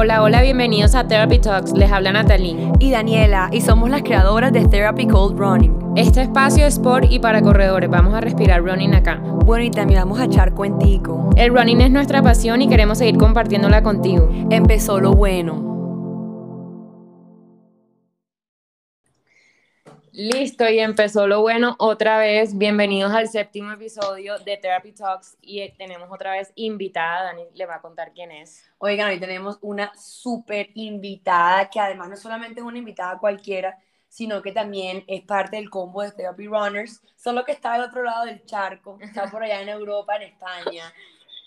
Hola, hola, bienvenidos a Therapy Talks. Les habla Natalie y Daniela y somos las creadoras de Therapy Cold Running. Este espacio es por y para corredores. Vamos a respirar running acá. Bueno, y también vamos a echar cuentico. El running es nuestra pasión y queremos seguir compartiéndola contigo. Empezó lo bueno. Listo, y empezó lo bueno otra vez. Bienvenidos al séptimo episodio de Therapy Talks y tenemos otra vez invitada, Dani le va a contar quién es. Oigan, hoy tenemos una súper invitada que además no solamente es una invitada cualquiera, sino que también es parte del combo de Therapy Runners, solo que está del otro lado del charco, está por allá en Europa, en España.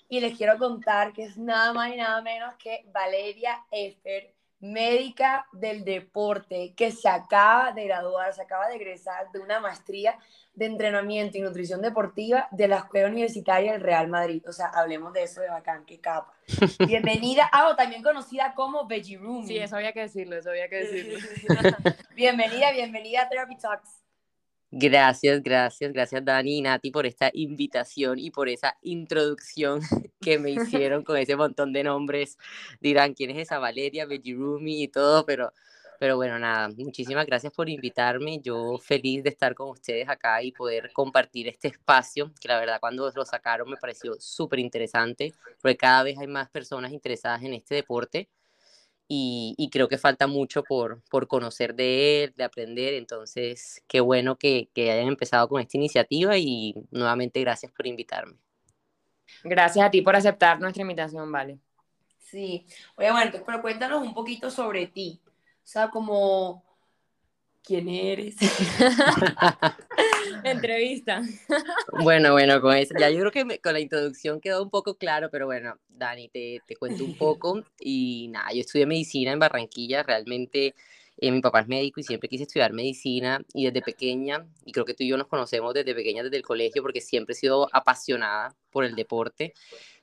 Y les quiero contar que es nada más y nada menos que Valeria Effer médica del deporte que se acaba de graduar, se acaba de egresar de una maestría de entrenamiento y nutrición deportiva de la Escuela Universitaria del Real Madrid. O sea, hablemos de eso de bacán, qué capa. Bienvenida, ah, también conocida como Veggie Room. Sí, eso había que decirlo, eso había que decirlo. bienvenida, bienvenida a Therapy Talks. Gracias, gracias, gracias Dani y Nati por esta invitación y por esa introducción que me hicieron con ese montón de nombres. Dirán, ¿quién es esa Valeria, Rumi y todo? Pero, pero bueno, nada, muchísimas gracias por invitarme. Yo feliz de estar con ustedes acá y poder compartir este espacio, que la verdad cuando lo sacaron me pareció súper interesante, porque cada vez hay más personas interesadas en este deporte y, creo que falta mucho por, por conocer de él, de aprender, entonces qué bueno que, que hayan empezado con esta iniciativa y nuevamente gracias por invitarme. Gracias a ti por aceptar nuestra invitación, Vale. Sí, oye, bueno, pero cuéntanos un poquito sobre ti, o sea, como, ¿quién eres? Entrevista. Bueno, bueno, con eso, ya yo creo que con la introducción quedó un poco claro, pero bueno, Dani, te, te cuento un poco. Y nada, yo estudié medicina en Barranquilla, realmente eh, mi papá es médico y siempre quise estudiar medicina y desde pequeña, y creo que tú y yo nos conocemos desde pequeña, desde el colegio, porque siempre he sido apasionada por el deporte,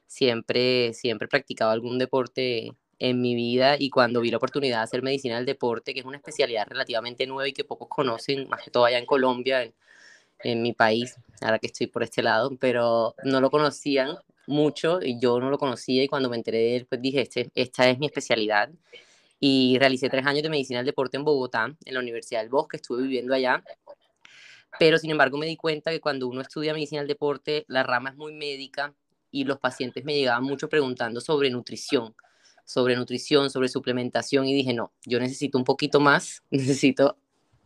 siempre, siempre he practicado algún deporte en mi vida y cuando vi la oportunidad de hacer medicina del deporte, que es una especialidad relativamente nueva y que pocos conocen, más que todo allá en Colombia, en, en mi país, ahora que estoy por este lado, pero no lo conocían mucho y yo no lo conocía y cuando me enteré de él, pues dije, este, esta es mi especialidad. Y realicé tres años de medicina del deporte en Bogotá, en la Universidad del Bosque, estuve viviendo allá. Pero sin embargo me di cuenta que cuando uno estudia medicina del deporte, la rama es muy médica y los pacientes me llegaban mucho preguntando sobre nutrición, sobre nutrición, sobre suplementación y dije, no, yo necesito un poquito más, necesito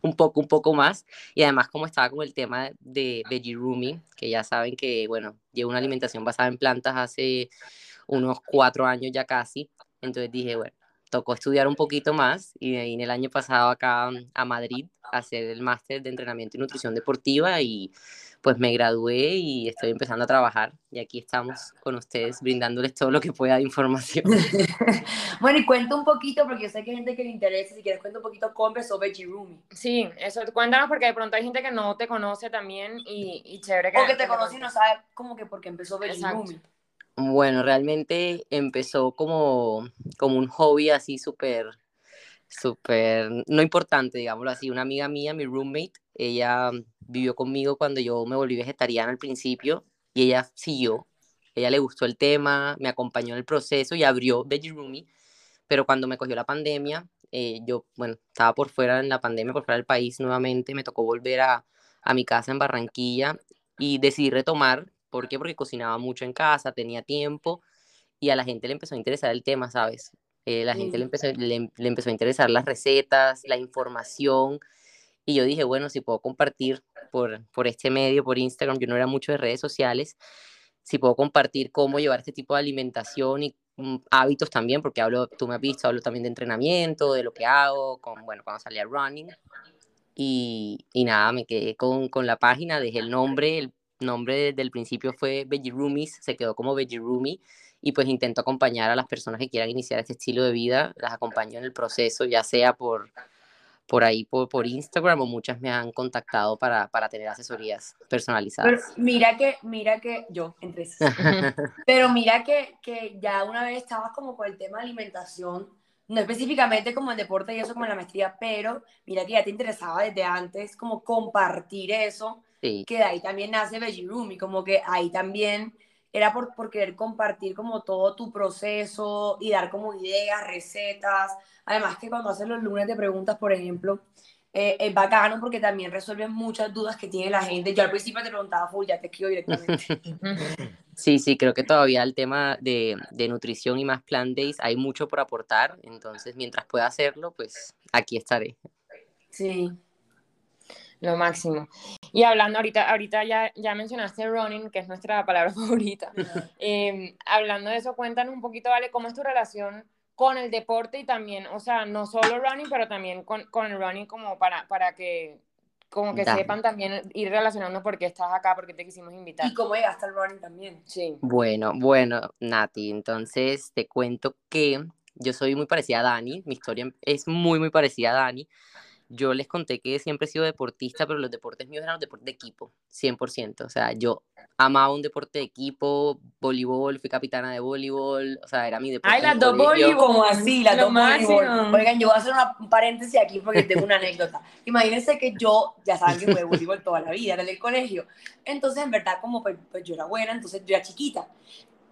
un poco, un poco más. Y además, como estaba con el tema de Veggie Rumi, que ya saben que, bueno, llevo una alimentación basada en plantas hace unos cuatro años ya casi. Entonces dije, bueno, tocó estudiar un poquito más y de ahí en el año pasado acá a Madrid a hacer el máster de entrenamiento y nutrición deportiva y pues me gradué y estoy empezando a trabajar y aquí estamos con ustedes brindándoles todo lo que pueda de información. bueno, y cuenta un poquito, porque yo sé que hay gente que le interesa, si quieres cuenta un poquito cómo empezó Veggie Rumi. Sí, eso, cuéntanos porque de pronto hay gente que no te conoce también y, y chévere que... O que te conoce y no sabe cómo que por qué empezó Veggie Rumi. Bueno, realmente empezó como, como un hobby así súper, súper, no importante, digámoslo así. Una amiga mía, mi roommate, ella vivió conmigo cuando yo me volví vegetariana al principio y ella siguió. Ella le gustó el tema, me acompañó en el proceso y abrió Veggie Roomy, pero cuando me cogió la pandemia, eh, yo, bueno, estaba por fuera en la pandemia, por fuera del país nuevamente, me tocó volver a, a mi casa en Barranquilla y decidí retomar. ¿Por qué? Porque cocinaba mucho en casa, tenía tiempo y a la gente le empezó a interesar el tema, ¿sabes? Eh, la gente le empezó, le, le empezó a interesar las recetas, la información y yo dije, bueno, si puedo compartir por, por este medio, por Instagram, yo no era mucho de redes sociales, si puedo compartir cómo llevar este tipo de alimentación y mm, hábitos también, porque hablo, tú me has visto, hablo también de entrenamiento, de lo que hago, con, bueno, cuando salía running. Y, y nada, me quedé con, con, la página, dejé el nombre, el nombre del principio fue Veggie Roomies, se quedó como Veggie Roomie, y pues intento acompañar a las personas que quieran iniciar este estilo de vida, las acompaño en el proceso, ya sea por por ahí por, por Instagram o muchas me han contactado para, para tener asesorías personalizadas. Pero mira que, mira que, yo, entre pero mira que, que ya una vez estabas como con el tema de alimentación, no específicamente como el deporte y eso como en la maestría, pero mira que ya te interesaba desde antes como compartir eso, que de ahí también nace Veggie Room y como que ahí también era por, por querer compartir como todo tu proceso y dar como ideas, recetas. Además que cuando haces los lunes de preguntas, por ejemplo, eh, es bacano porque también resuelven muchas dudas que tiene la gente. Yo al principio te preguntaba, full, ya te escribo directamente. Sí, sí, creo que todavía el tema de, de nutrición y más plant days hay mucho por aportar, entonces mientras pueda hacerlo, pues aquí estaré. Sí. Lo máximo. Y hablando ahorita, ahorita ya, ya mencionaste running, que es nuestra palabra favorita. Eh, hablando de eso, cuéntanos un poquito, Vale, cómo es tu relación con el deporte y también, o sea, no solo running, pero también con, con el running como para, para que como que sepan también ir relacionando por qué estás acá, por qué te quisimos invitar. Y cómo llegaste al running también. Sí. Bueno, bueno, Nati, entonces te cuento que yo soy muy parecida a Dani, mi historia es muy, muy parecida a Dani. Yo les conté que siempre he sido deportista, pero los deportes míos eran los deportes de equipo, 100%. O sea, yo amaba un deporte de equipo, voleibol, fui capitana de voleibol, o sea, era mi deporte. Ay, de las dos voleibol. Como así, la Lo dos voleibol. Oigan, yo voy a hacer una, un paréntesis aquí porque tengo una anécdota. Imagínense que yo, ya saben que jugué voleibol toda la vida, desde el colegio. Entonces, en verdad, como pues, pues, yo era buena, entonces yo era chiquita.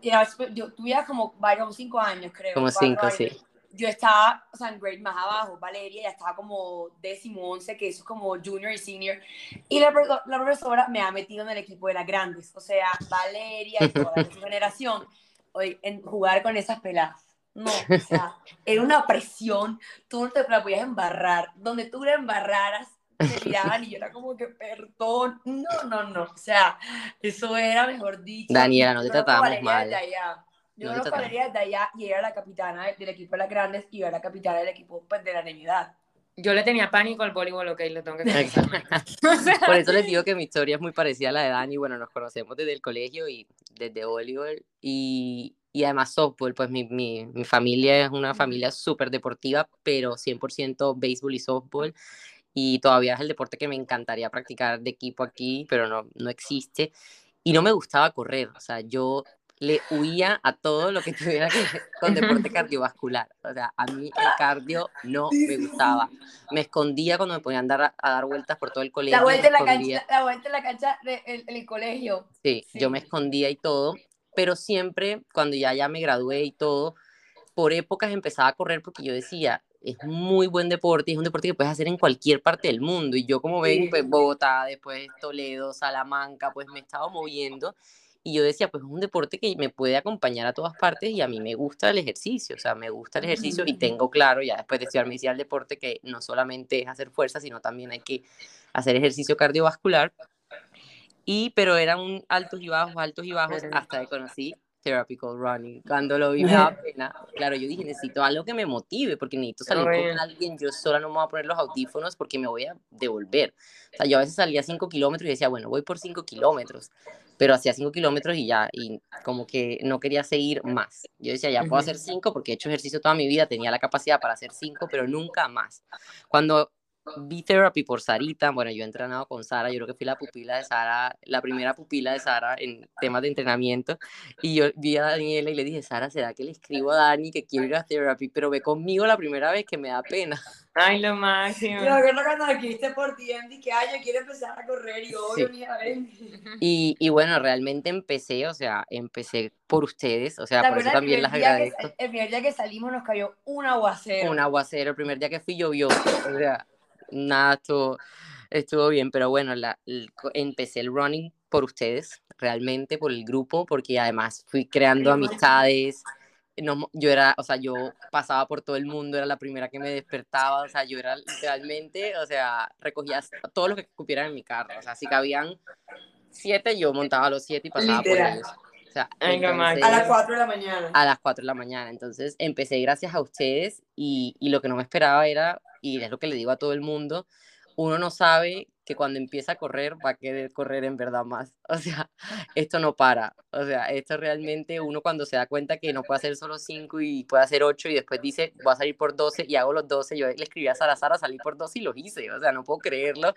Y era- yo tuviera como varios, cinco años, creo. Como cinco, años. sí. Yo estaba, o sea, en grade más abajo, Valeria ya estaba como décimo once, que eso es como junior y senior. Y la, la profesora me ha metido en el equipo de las grandes, o sea, Valeria y toda su generación, hoy, en jugar con esas peladas. No, o sea, era una presión, tú no te la podías embarrar, donde tú la embarraras, te miraban y yo era como que, perdón, no, no, no, o sea, eso era, mejor dicho. Daniela, no te Valeria mal. allá. Yo No te conozco a tratamos. Valeria desde allá y era la capitana del equipo de las grandes y yo era la capitana del equipo pues, de la Navidad. Yo le tenía pánico al voleibol, ok, lo tengo que Por eso les digo que mi historia es muy parecida a la de Dani. Bueno, nos conocemos desde el colegio y desde voleibol y, y además softball. Pues mi, mi, mi familia es una familia súper deportiva, pero 100% béisbol y softball. Y todavía es el deporte que me encantaría practicar de equipo aquí, pero no, no existe. Y no me gustaba correr. O sea, yo le huía a todo lo que tuviera que ver con deporte cardiovascular. O sea, a mí el cardio no me gustaba. Me escondía cuando me ponían a dar, a dar vueltas por todo el colegio. La vuelta en la cancha, la vuelta en la cancha del de, el colegio. Sí, yo me escondía y todo, pero siempre cuando ya, ya me gradué y todo, por épocas empezaba a correr porque yo decía, es muy buen deporte y es un deporte que puedes hacer en cualquier parte del mundo. Y yo como ven, pues Bogotá, después Toledo, Salamanca, pues me estaba moviendo. Y yo decía, pues es un deporte que me puede acompañar a todas partes y a mí me gusta el ejercicio, o sea, me gusta el ejercicio y tengo claro, ya después de estudiar medicina del deporte, que no solamente es hacer fuerza, sino también hay que hacer ejercicio cardiovascular. Y, pero eran altos y bajos, altos y bajos, hasta que conocí Therapical Running. Cuando lo vi me daba pena. Claro, yo dije, necesito algo que me motive, porque necesito salir con alguien. Yo sola no me voy a poner los audífonos porque me voy a devolver. O sea, yo a veces salía 5 kilómetros y decía, bueno, voy por 5 kilómetros. Pero hacía 5 kilómetros y ya, y como que no quería seguir más. Yo decía, ya puedo hacer 5 porque he hecho ejercicio toda mi vida, tenía la capacidad para hacer 5, pero nunca más. Cuando vi therapy por Sarita, bueno, yo he entrenado con Sara, yo creo que fui la pupila de Sara, la primera pupila de Sara en temas de entrenamiento, y yo vi a Daniela y le dije, Sara, ¿será que le escribo a Dani que quiero ir a therapy? Pero ve conmigo la primera vez que me da pena. Ay, lo máximo. Yo me acuerdo cuando escribiste por DM y que, ay, yo quiero empezar a correr y obvio, Sí. ven. Y, y bueno, realmente empecé, o sea, empecé por ustedes, o sea, ¿Te por eso también las que agradezco. sal- el primer día que salimos nos cayó un aguacero. un aguacero. El primer día que fui llovió. O sea, nada, estuvo, estuvo bien. Pero bueno, la, el- empecé el running por ustedes, realmente, por el grupo, porque además fui creando amistades. No, yo era, o sea, yo pasaba por todo el mundo, era la primera que me despertaba, o sea, yo era literalmente, o sea, recogía todo lo que cupieran en mi carro, o sea, si cabían siete, yo montaba los siete y pasaba Literal. por ellos. O sea, qué máximo. A las entonces- 4 de la mañana. a las 4 de la mañana. Entonces empecé gracias a ustedes y, y lo que no me esperaba era, y es lo que le digo a todo el mundo, uno no sabe que cuando empieza a correr va a querer correr en verdad más. O sea, esto no para. O sea, esto realmente uno cuando se da cuenta que no puede hacer solo 5 y puede hacer 8 y después dice, voy a salir por 12 y hago los 12. Yo le escribí a Sara, Sara, salí por 12 y los hice. O sea, no puedo creerlo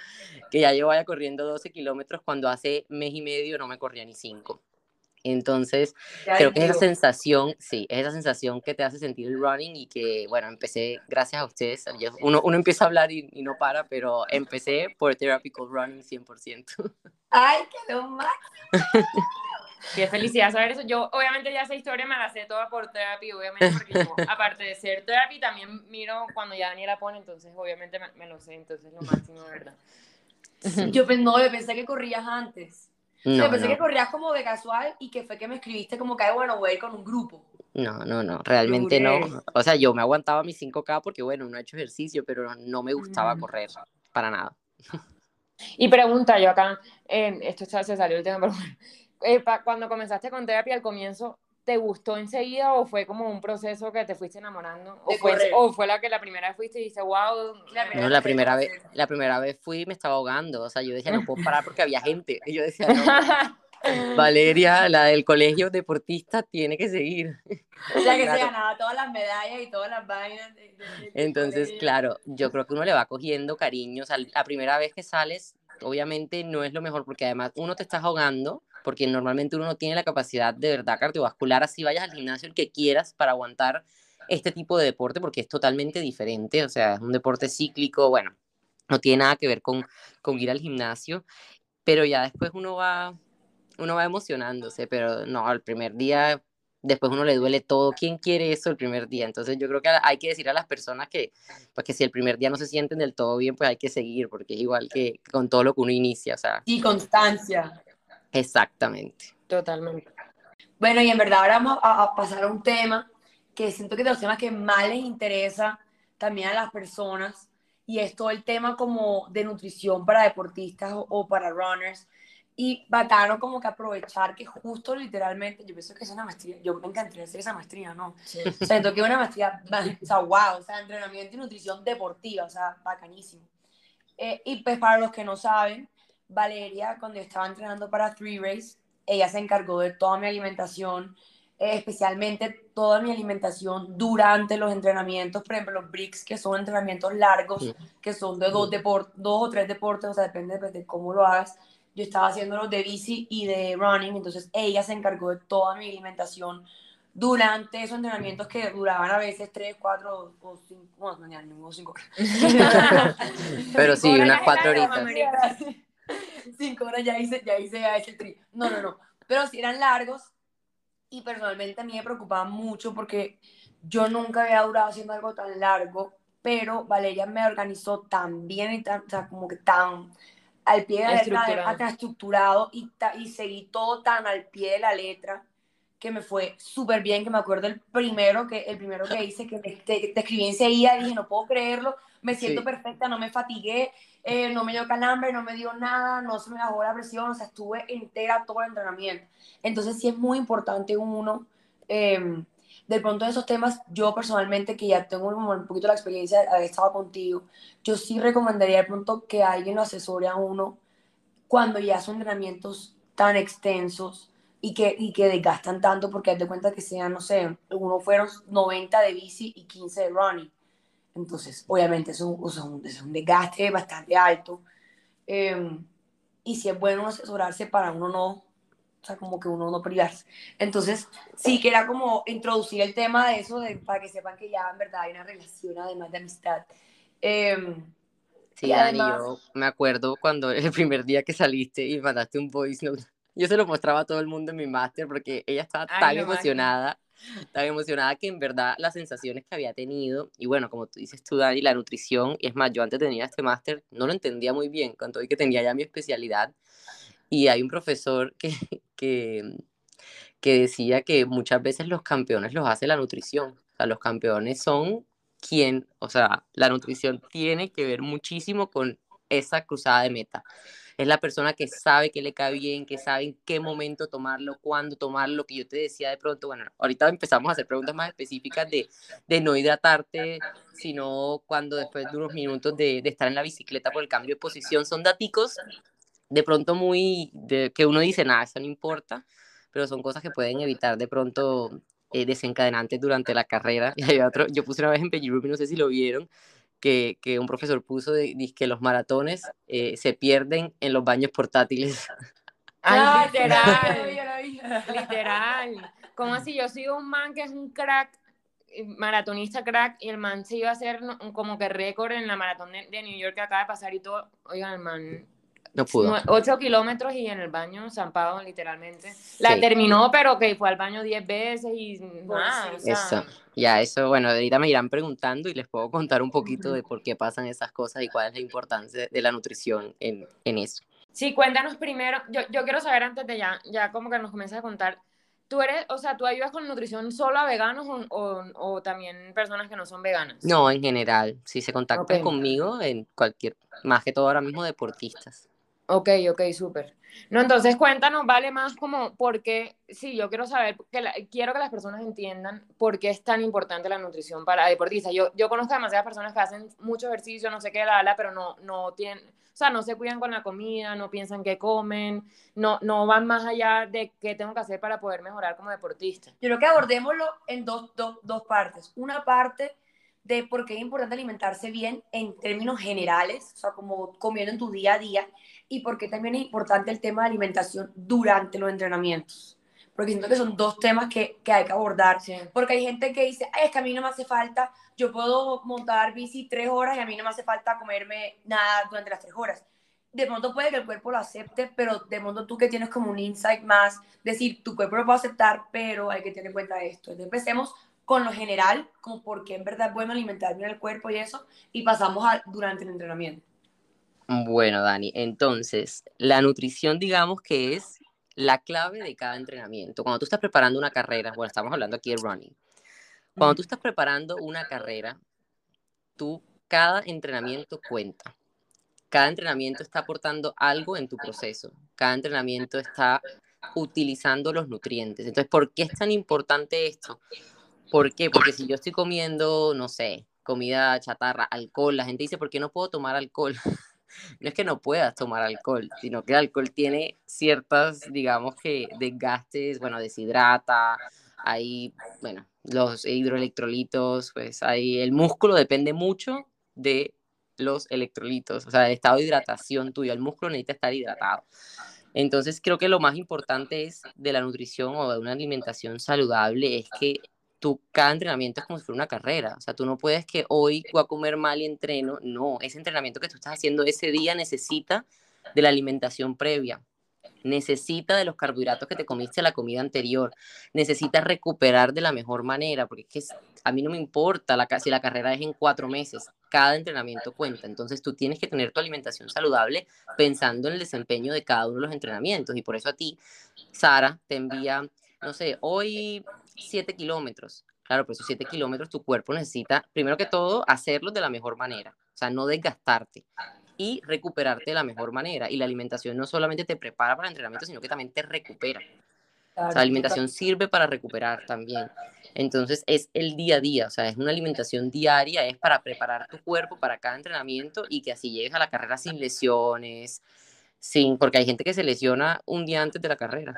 que ya yo vaya corriendo 12 kilómetros cuando hace mes y medio no me corría ni 5. Entonces, Ya creo que es esa sensación, sí, es esa sensación que te hace sentir el running y que, bueno, empecé gracias a ustedes. yo- uno, uno empieza a hablar y, y no para, pero empecé por Therapical Running 100%. Ay, que lo más. Qué felicidad saber eso. Yo, obviamente, ya esa historia me la sé toda por therapy, obviamente, porque yo, aparte de ser therapy, también miro cuando ya Daniela pone, entonces, obviamente, me, lo sé, entonces, lo máximo, ¿verdad? Yo, no, yo pensé que corrías antes. Yo pensé que corrías como de casual y que fue que me escribiste como que, bueno, voy a ir con un grupo. No, no, no, realmente no. O sea, yo me aguantaba mis 5K porque, bueno, no he hecho ejercicio, pero no me gustaba mm. correr, para nada. Y pregunta yo acá, eh, esto se salió el tema, pero eh, cuando comenzaste con terapia al comienzo, ¿te gustó enseguida o fue como un proceso que te fuiste enamorando? ¿O fue, ¿O fue, la que la primera vez fuiste y dices, wow? no, la primera, vez, la primera vez fui y me estaba ahogando. O sea, yo decía, no puedo parar porque había gente. Y yo decía, no. Valeria, la del colegio deportista, tiene que seguir. La que se ganaba todas las medallas y todas las vainas. Entonces, claro, yo creo que uno le va cogiendo cariño. O sea, la primera vez que sales, obviamente no es lo mejor porque además uno te está ahogando, porque normalmente uno no tiene la capacidad de verdad cardiovascular, así vayas al gimnasio el que quieras para aguantar este tipo de deporte, porque es totalmente diferente. O sea, es un deporte cíclico, bueno, no tiene nada que ver con, con ir al gimnasio, pero ya después uno va uno va emocionándose, pero no, al primer día, después uno le duele todo. ¿Quién quiere eso el primer día? Entonces yo creo que hay que decir a las personas que, pues que si el primer día no se sienten del todo bien, pues hay que seguir, porque es igual que con todo lo que uno inicia, o sea. Y constancia. Exactamente. Totalmente. Bueno, y en verdad ahora vamos a, pasar a un tema que siento que de los temas que más les interesa también a las personas, y es todo el tema como de nutrición para deportistas o para runners, y bacano como que aprovechar que justo literalmente, yo pienso que es una maestría, yo me encantaría hacer esa maestría, ¿no? Sí. O sea, que es una maestría, o sea, wow, o sea, entrenamiento y nutrición deportiva, o sea, bacanísimo. Eh, y pues para los que no saben, Valeria, cuando yo estaba entrenando para Three Race, ella se encargó de toda mi alimentación, eh, especialmente toda mi alimentación durante los entrenamientos, por ejemplo, los bricks, que son entrenamientos largos, que son de dos, dos o tres deportes, o sea, depende de cómo lo hagas yo estaba haciendo los de bici y de running, entonces ella se encargó de toda mi alimentación durante esos entrenamientos que duraban a veces 3, 4 o 5, bueno, no, 5 horas. Pero sí, unas 4 horitas. 5 horas ya hice, ya hice, el tri. No, no, no. Pero sí eran largos y personalmente a mí me preocupaba mucho porque yo nunca había durado haciendo algo tan largo, pero Valeria me organizó tan bien y tan, o sea, como que tan al pie de la letra, tan estructurado y, y seguí todo tan al pie de la letra que me fue súper bien, que me acuerdo el primero que, el primero que hice, que te, escribí enseguida, dije, no puedo creerlo, me siento perfecta, no me fatigué, eh, no me dio calambre, no me dio nada, no se me bajó la presión, o sea, estuve entera todo el entrenamiento. Entonces sí es muy importante uno eh, de pronto esos temas, yo personalmente, que ya tengo un poquito la experiencia de haber estado contigo, yo sí recomendaría de pronto que alguien lo asesore a uno cuando ya son entrenamientos tan extensos y que, y que desgastan tanto, porque haz de cuenta que sean, no sé, uno fueron 90 de bici y 15 de running. Entonces, obviamente, es un, es un desgaste bastante alto. Em, y si es bueno asesorarse para uno no o sea, como que uno no privarse. Entonces, sí que era como introducir el tema de eso, de, para que sepan que ya en verdad hay una relación además de amistad. Eh, sí, Dani, yo me acuerdo cuando el primer día que saliste y mandaste un voice note, yo se lo mostraba a todo el mundo en mi máster porque ella estaba tan emocionada, tan emocionada que en verdad las sensaciones que había tenido, y bueno, como tú dices tú, Dani, la nutrición, y es más, yo antes tenía este máster, no lo entendía muy bien, cuando vi que tenía ya mi especialidad, y hay un profesor que, que, que decía que muchas veces los campeones los hace la nutrición. O sea, los campeones son quien, o sea, la nutrición tiene que ver muchísimo con esa cruzada de meta. Es la persona que sabe que le cae bien, que sabe en qué momento tomarlo, cuándo tomarlo, que yo te decía de pronto, bueno, ahorita empezamos a hacer preguntas más específicas de, de no hidratarte, sino cuando después de unos minutos de, de, estar en la bicicleta por el cambio de posición, son daticos de pronto muy, de, que uno dice, nada, eso no importa, pero son cosas que pueden evitar de pronto eh, desencadenantes durante la carrera. Y otro, yo puse una vez en Ruby, no sé si lo vieron, que, que un profesor puso de, que los maratones eh, se pierden en los baños portátiles. Ah, literal, literal. Como así, yo sigo un man que es un crack eh, maratonista crack y el man se iba a hacer como que récord en la maratón de, de New York que acaba de pasar y todo. Oigan, el man No pudo. 8 kilómetros y en el baño zampado, literalmente. La terminó, pero que fue al baño 10 veces y nada. Eso, ya, eso, bueno, ahorita me irán preguntando y les puedo contar un poquito de por qué pasan esas cosas y cuál es la importancia de la nutrición en, en eso. Sí, cuéntanos primero, yo, yo quiero saber antes de ya, ya como que nos comiences a contar, ¿Tú eres, o sea, tú ayudas con nutrición solo a veganos o, o, también personas que no son veganas? No, en general. Si se contactan conmigo, en cualquier, más que todo ahora mismo deportistas. Ok, ok, súper. No, entonces cuéntanos, vale más como por qué, sí, yo quiero saber, que quiero que las personas entiendan por qué es tan importante la nutrición para deportistas. Yo, yo conozco demasiadas personas que hacen mucho ejercicio, no sé qué, la, la, pero no, no tienen, o sea, no se cuidan con la comida, no piensan qué comen, no, no van más allá de qué tengo que hacer para poder mejorar como deportista. Yo creo que abordémoslo en dos, dos, dos partes. Una parte de por qué es importante alimentarse bien en términos generales, o sea, como comiendo en tu día a día, y por qué también es importante el tema de alimentación durante los entrenamientos. Porque siento que son dos temas que, que hay que abordar. Porque hay gente que dice, Ay, es que a mí no me hace falta, yo puedo montar bici tres horas y a mí no me hace falta comerme nada durante las tres horas. De pronto puede que el cuerpo lo acepte, pero de pronto tú que tienes como un insight más, decir, tu cuerpo lo puede aceptar, pero hay que tener en cuenta esto. Entonces empecemos con lo general, como por qué en verdad es bueno alimentar bien el cuerpo y eso, y pasamos a, durante el entrenamiento. Bueno, Dani, entonces, la nutrición digamos que es la clave de cada entrenamiento. Cuando tú estás preparando una carrera, bueno, estamos hablando aquí de running, cuando tú estás preparando una carrera, tú, cada entrenamiento cuenta. Cada entrenamiento está aportando algo en tu proceso. Cada entrenamiento está utilizando los nutrientes. Entonces, ¿por qué es tan importante esto? ¿Por qué? Porque si yo estoy comiendo, no sé, comida chatarra, alcohol, la gente dice, ¿por qué no puedo tomar alcohol? no es que no puedas tomar alcohol, sino que el alcohol tiene ciertas, digamos que desgastes, bueno, deshidrata, hay, bueno, los hidroelectrolitos, pues ahí el músculo depende mucho de los electrolitos, o sea, el estado de hidratación tuyo, el músculo necesita estar hidratado. Entonces creo que lo más importante es de la nutrición o de una alimentación saludable es que cada entrenamiento es como si fuera una carrera. O sea, tú no puedes que hoy voy a comer mal y entreno. No, ese entrenamiento que tú estás haciendo ese día necesita de la alimentación previa. Necesita de los carbohidratos que te comiste la comida anterior. Necesita recuperar de la mejor manera, porque es que a mí no me importa la, si la carrera es en cuatro meses. Cada entrenamiento cuenta. Entonces tú tienes que tener tu alimentación saludable pensando en el desempeño de cada uno de los entrenamientos. Y por eso a ti, Sara, te envía, no sé, hoy 7 kilómetros. Claro, pues esos 7 kilómetros tu cuerpo necesita, primero que todo, hacerlo de la mejor manera, o sea, no desgastarte y recuperarte de la mejor manera. Y la alimentación no solamente te prepara para el entrenamiento, sino que también te recupera. o sea, la alimentación sirve para recuperar también. Entonces es el día a día, o sea, es una alimentación diaria, es para preparar tu cuerpo para cada entrenamiento y que así llegues a la carrera sin lesiones, sin, porque hay gente que se lesiona un día antes de la carrera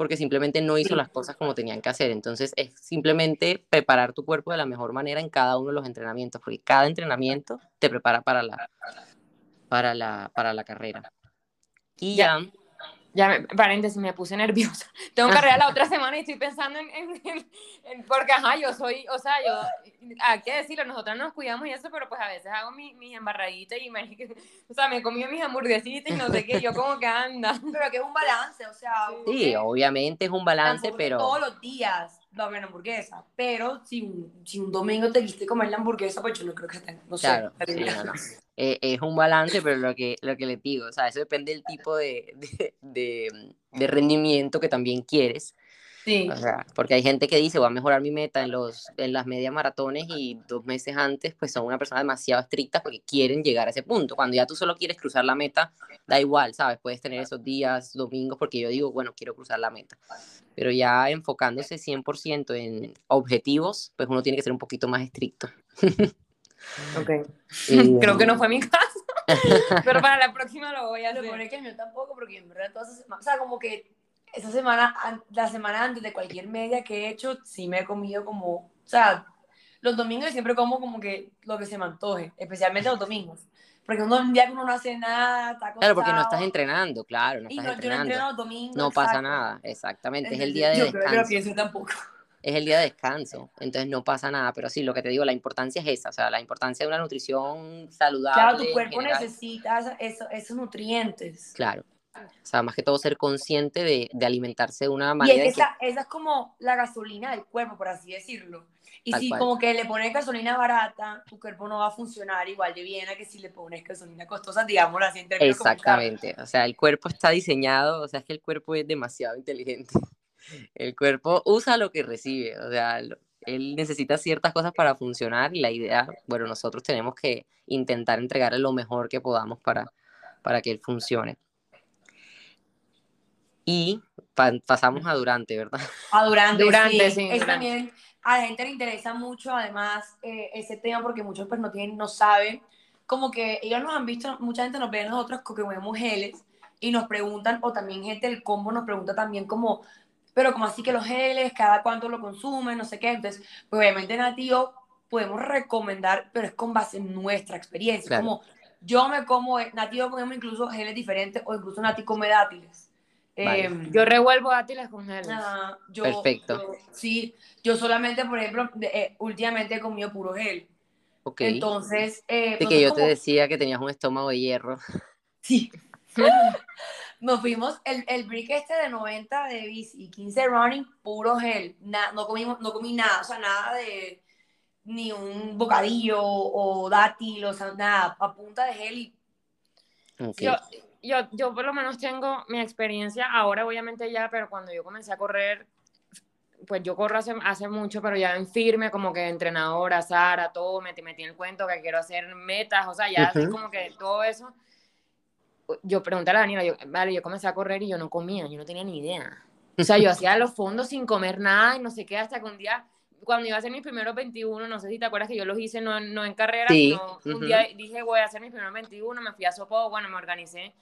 porque simplemente no hizo las cosas como tenían que hacer. Entonces es simplemente preparar tu cuerpo de la mejor manera en cada uno de los entrenamientos, porque cada entrenamiento te prepara para la, para la, para la carrera. Y ya, ya, me, paréntesis, me puse nerviosa. Tengo carrera la otra semana y estoy pensando en, en, porque, ajá, yo soy, o sea, yo, hay que decirlo, nosotros nos cuidamos y eso, pero pues a veces hago mis mi embarraditas y me, o sea, me comí mis hamburguesitas y no sé qué, yo como que anda. Pero que es un balance, o sea. Sí, obviamente es un balance, pero. Todos los días va a haber hamburguesa, pero si un, si un domingo te quiste comer la hamburguesa, pues yo no creo que tenga, no claro, sé. Sí, no, no. Eh, es un balance, pero lo que, lo que les digo, o sea, eso depende del tipo de, de, de, rendimiento que también quieres. Sí. O sea, porque hay gente que dice, voy a mejorar mi meta en, los, en las medias maratones y dos meses antes, pues son una persona demasiado estricta porque quieren llegar a ese punto. Cuando ya tú solo quieres cruzar la meta, da igual, ¿sabes? Puedes tener esos días, domingos, porque yo digo, bueno, quiero cruzar la meta. Pero ya enfocándose 100% en objetivos, pues uno tiene que ser un poquito más estricto. Ok. Creo que no fue mi caso. pero para la próxima lo voy a hacer. Lo que el mío tampoco, porque en verdad todas esas semanas, o sea, como que esa semana, la semana antes de cualquier media que he hecho, sí me he comido como, o sea, los domingos siempre como como que lo que se me antoje, especialmente los domingos. Porque un día que uno no hace nada, está Claro, porque no estás entrenando, claro, no estás entrenando. Yo no entreno los domingos. No pasa nada, exactamente, es el día de yo descanso. Yo creo que pienso tampoco. Es el día de descanso, entonces no pasa nada, pero sí, lo que te digo, la importancia es esa, o sea, la importancia de una nutrición saludable. Claro, tu cuerpo necesita esos nutrientes. Claro, o sea, más que todo ser consciente de, de alimentarse de una manera. Y esa, esa, es como la gasolina del cuerpo, por así decirlo. Y si como que le pones gasolina barata, tu cuerpo no va a funcionar igual de bien a que si le pones gasolina costosa, digamos así en Exactamente. O sea, el cuerpo está diseñado, o sea, es que el cuerpo es demasiado inteligente. El cuerpo usa lo que recibe, o sea, él necesita ciertas cosas para funcionar y la idea, bueno, nosotros tenemos que intentar entregarle lo mejor que podamos para, para que él funcione. Y pasamos a Durante, ¿verdad? A Durante, Durante sí. Es también a la gente le interesa mucho, además, eh, ese tema porque muchos pues no tienen, no saben, como que ellos nos han visto, mucha gente nos ve a nosotros que comemos geles y nos preguntan, o también gente del combo nos pregunta también como, pero como así que los geles, cada cuánto lo consumen, no sé qué, entonces, pues obviamente Nativo podemos recomendar, pero es con base en nuestra experiencia, como yo me como, Nativo comemos incluso geles diferentes o incluso Nati come dátiles. Em, yo revuelvo dátiles con geles. Perfecto. sí, yo solamente, por ejemplo, eh, últimamente he comido puro gel. Ok. Entonces. Eh, de que yo te decía que tenías un estómago de hierro. Sí. Nos fuimos el, el break este de 90 de bici y 15 running, puro gel. no, comimos, no comí nada, o sea, nada de ni un bocadillo o dátil, o sea, nada, a punta de gel y. Yo, yo, yo por lo menos tengo mi experiencia ahora, obviamente ya, pero cuando yo comencé a correr, pues yo corro hace, hace mucho, pero ya en firme, como que entrenadora, Sara, todo, metí, metí en el cuento que quiero hacer metas, o sea, ya así como que todo eso. Yo pregunté a la Daniela, yo, vale, yo comencé a correr y yo no comía, yo no tenía ni idea. O sea, yo hacía los fondos sin comer nada y no sé qué, hasta que un día, cuando iba a hacer mis primeros 21, no sé si te acuerdas que yo los hice no, no en carrera, sino un día dije, voy a hacer mis primeros 21, me fui a Sopo, bueno, me organicé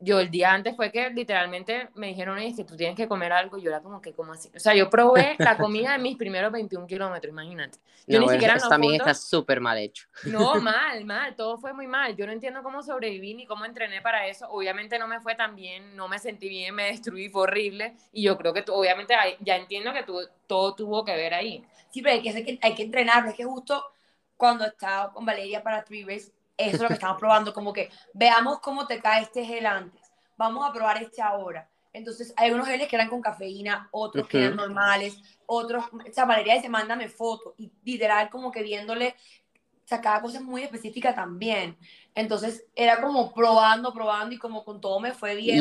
yo el día antes fue que literalmente me dijeron, es que tú tienes que comer algo, y yo era como que, como así? O sea, yo probé la comida de mis primeros 21 kilómetros, imagínate. Yo ni siquiera eso también está súper mal hecho. No, mal, mal, todo fue muy mal. Yo no entiendo cómo sobreviví ni cómo entrené para eso. Obviamente no me fue tan bien, no me sentí bien, me destruí, fue horrible. Y yo creo que tú, obviamente ya entiendo que tú, todo tuvo que ver ahí. Sí, pero hay que, hay que entrenar, es que justo cuando estaba con Valeria para Three eso es lo que estamos probando, como que veamos cómo te cae este gel antes, vamos a probar este ahora. Entonces, hay unos geles que eran con cafeína, otros que eran normales, otros, o sea, Valeria dice, mándame foto, y literal como que viéndole, sacaba cosas muy específicas también. Entonces, era como probando, probando, y como con todo me fue bien.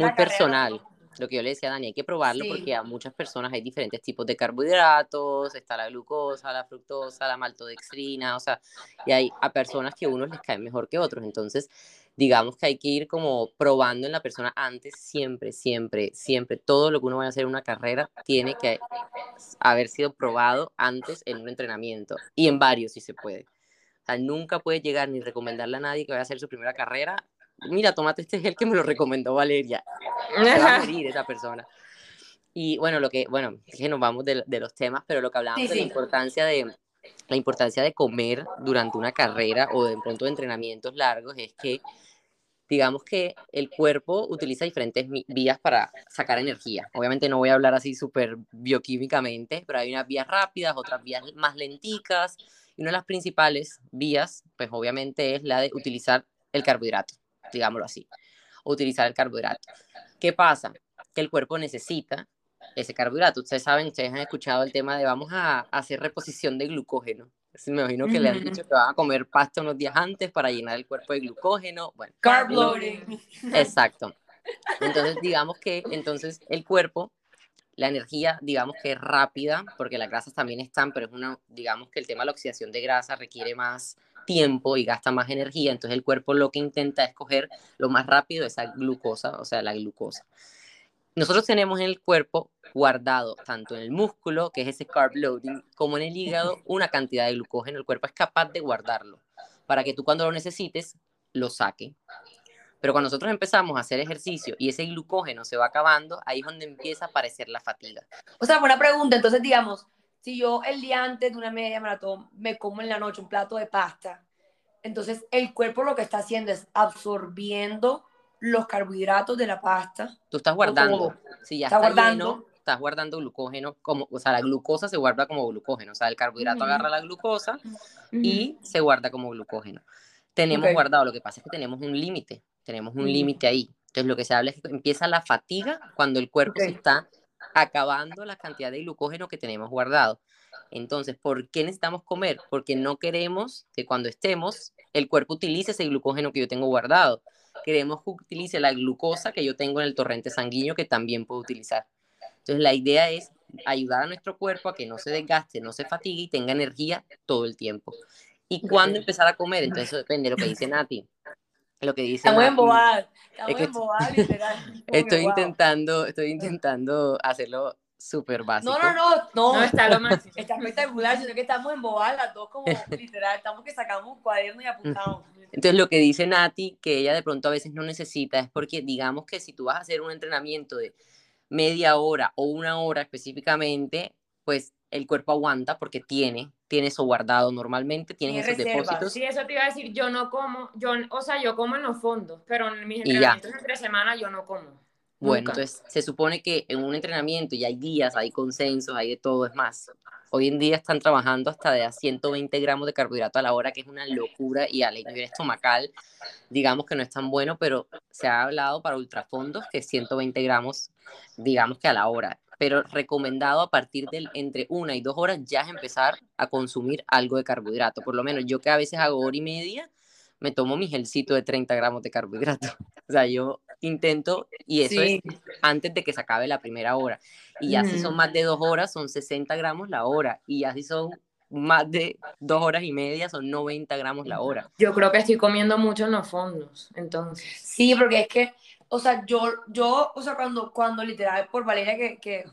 Muy personal lo que yo le decía a Dani, hay que probarlo porque a muchas personas hay diferentes tipos de carbohidratos, está la glucosa, la fructosa, la maltodextrina, o sea, y hay a personas que a unos les caen mejor que otros, entonces digamos que hay que ir como probando en la persona antes, siempre, siempre, siempre, todo lo que uno vaya a hacer en una carrera tiene que haber sido probado antes en un entrenamiento y en varios si se puede. O sea, nunca puede llegar ni recomendarle a nadie que vaya a hacer su primera carrera mira, tomate este gel que me lo recomendó Valeria. Se va a morir esa persona. Y bueno, lo que, bueno, es que nos vamos de, de los temas, pero lo que hablábamos de la importancia de la importancia de comer durante una carrera o de pronto de entrenamientos largos es que digamos que el cuerpo utiliza diferentes vías para sacar energía. Obviamente no voy a hablar así súper bioquímicamente, pero hay unas vías rápidas, otras vías más lenticas, y una de las principales vías, pues obviamente es la de utilizar el carbohidrato digámoslo así, utilizar el carbohidrato. ¿Qué pasa? Que el cuerpo necesita ese carbohidrato. Ustedes saben, ustedes han escuchado el tema de vamos a hacer reposición de glucógeno. Me imagino que le han dicho que van a comer pasta unos días antes para llenar el cuerpo de glucógeno. Bueno, carb loading. Exacto. Entonces, digamos que entonces el cuerpo, la energía, digamos que es rápida, porque las grasas también están, pero es una, digamos que el tema de la oxidación de grasa requiere más tiempo y gasta más energía, entonces el cuerpo lo que intenta es coger lo más rápido esa glucosa, o sea, la glucosa. Nosotros tenemos en el cuerpo guardado, tanto en el músculo, que es ese carb loading, como en el hígado, una cantidad de glucógeno. El cuerpo es capaz de guardarlo para que tú cuando lo necesites, lo saque. Pero cuando nosotros empezamos a hacer ejercicio y ese glucógeno se va acabando, ahí es donde empieza a aparecer la fatiga. O sea, buena pregunta. Entonces, digamos, si yo el día antes de una media maratón me como en la noche un plato de pasta, entonces el cuerpo lo que está haciendo es absorbiendo los carbohidratos de la pasta. Tú estás guardando. Si ya está, guardando. estás guardando glucógeno, como, o sea, la glucosa se guarda como glucógeno, o sea, el carbohidrato agarra la glucosa y se guarda como glucógeno. Tenemos guardado, lo que pasa es que tenemos un límite, tenemos un límite ahí. Entonces, lo que se habla es que empieza la fatiga cuando el cuerpo se está acabando la cantidad de glucógeno que tenemos guardado. Entonces, ¿por qué necesitamos comer? Porque no queremos que cuando estemos el cuerpo utilice ese glucógeno que yo tengo guardado. Queremos que utilice la glucosa que yo tengo en el torrente sanguíneo que también puedo utilizar. Entonces, la idea es ayudar a nuestro cuerpo a que no se desgaste, no se fatigue y tenga energía todo el tiempo. ¿Y cuándo empezar a comer? Entonces, eso depende de lo que dice Nati. Lo que dice Estamos Nati, Estamos es literal. Estoy intentando, estoy intentando hacerlo súper básico. No, no, no, no, no está lo máximo. Está espectacular, sino que estamos embobadas las dos como literal, estamos que sacamos un cuaderno y apuntamos. Entonces lo que dice Nati, que ella de pronto a veces no necesita, es porque digamos que si tú vas a hacer un entrenamiento de media hora o una hora específicamente, pues el cuerpo aguanta porque tiene, tiene eso guardado normalmente, tienes esos depósitos. Sí, eso te iba a decir, yo no como, yo, o sea, yo como en los fondos, pero en mis entrenamientos entre semana yo no como. Bueno, entonces se supone que en un entrenamiento y hay días, hay consensos, hay de todo, es más. Hoy en día están trabajando hasta de a 120 gramos de carbohidrato a la hora, que es una locura, y a la nivel estomacal, digamos que no es tan bueno, pero se ha hablado para ultrafondos que 120 gramos, digamos que a la hora. Pero recomendado a partir de entre una y dos horas ya es empezar a consumir algo de carbohidrato. Por lo menos yo que a veces hago hora y media, me tomo mi gelcito de 30 gramos de carbohidrato. O sea, yo intento, y eso es antes de que se acabe la primera hora. Y ya si son más de dos horas, son 60 gramos la hora. Y ya si son más de dos horas y media, son 90 gramos la hora. Yo creo que estoy comiendo mucho en los fondos, entonces. Sí, porque es que, o sea, yo, yo o sea, cuando, cuando literal por Valeria que, que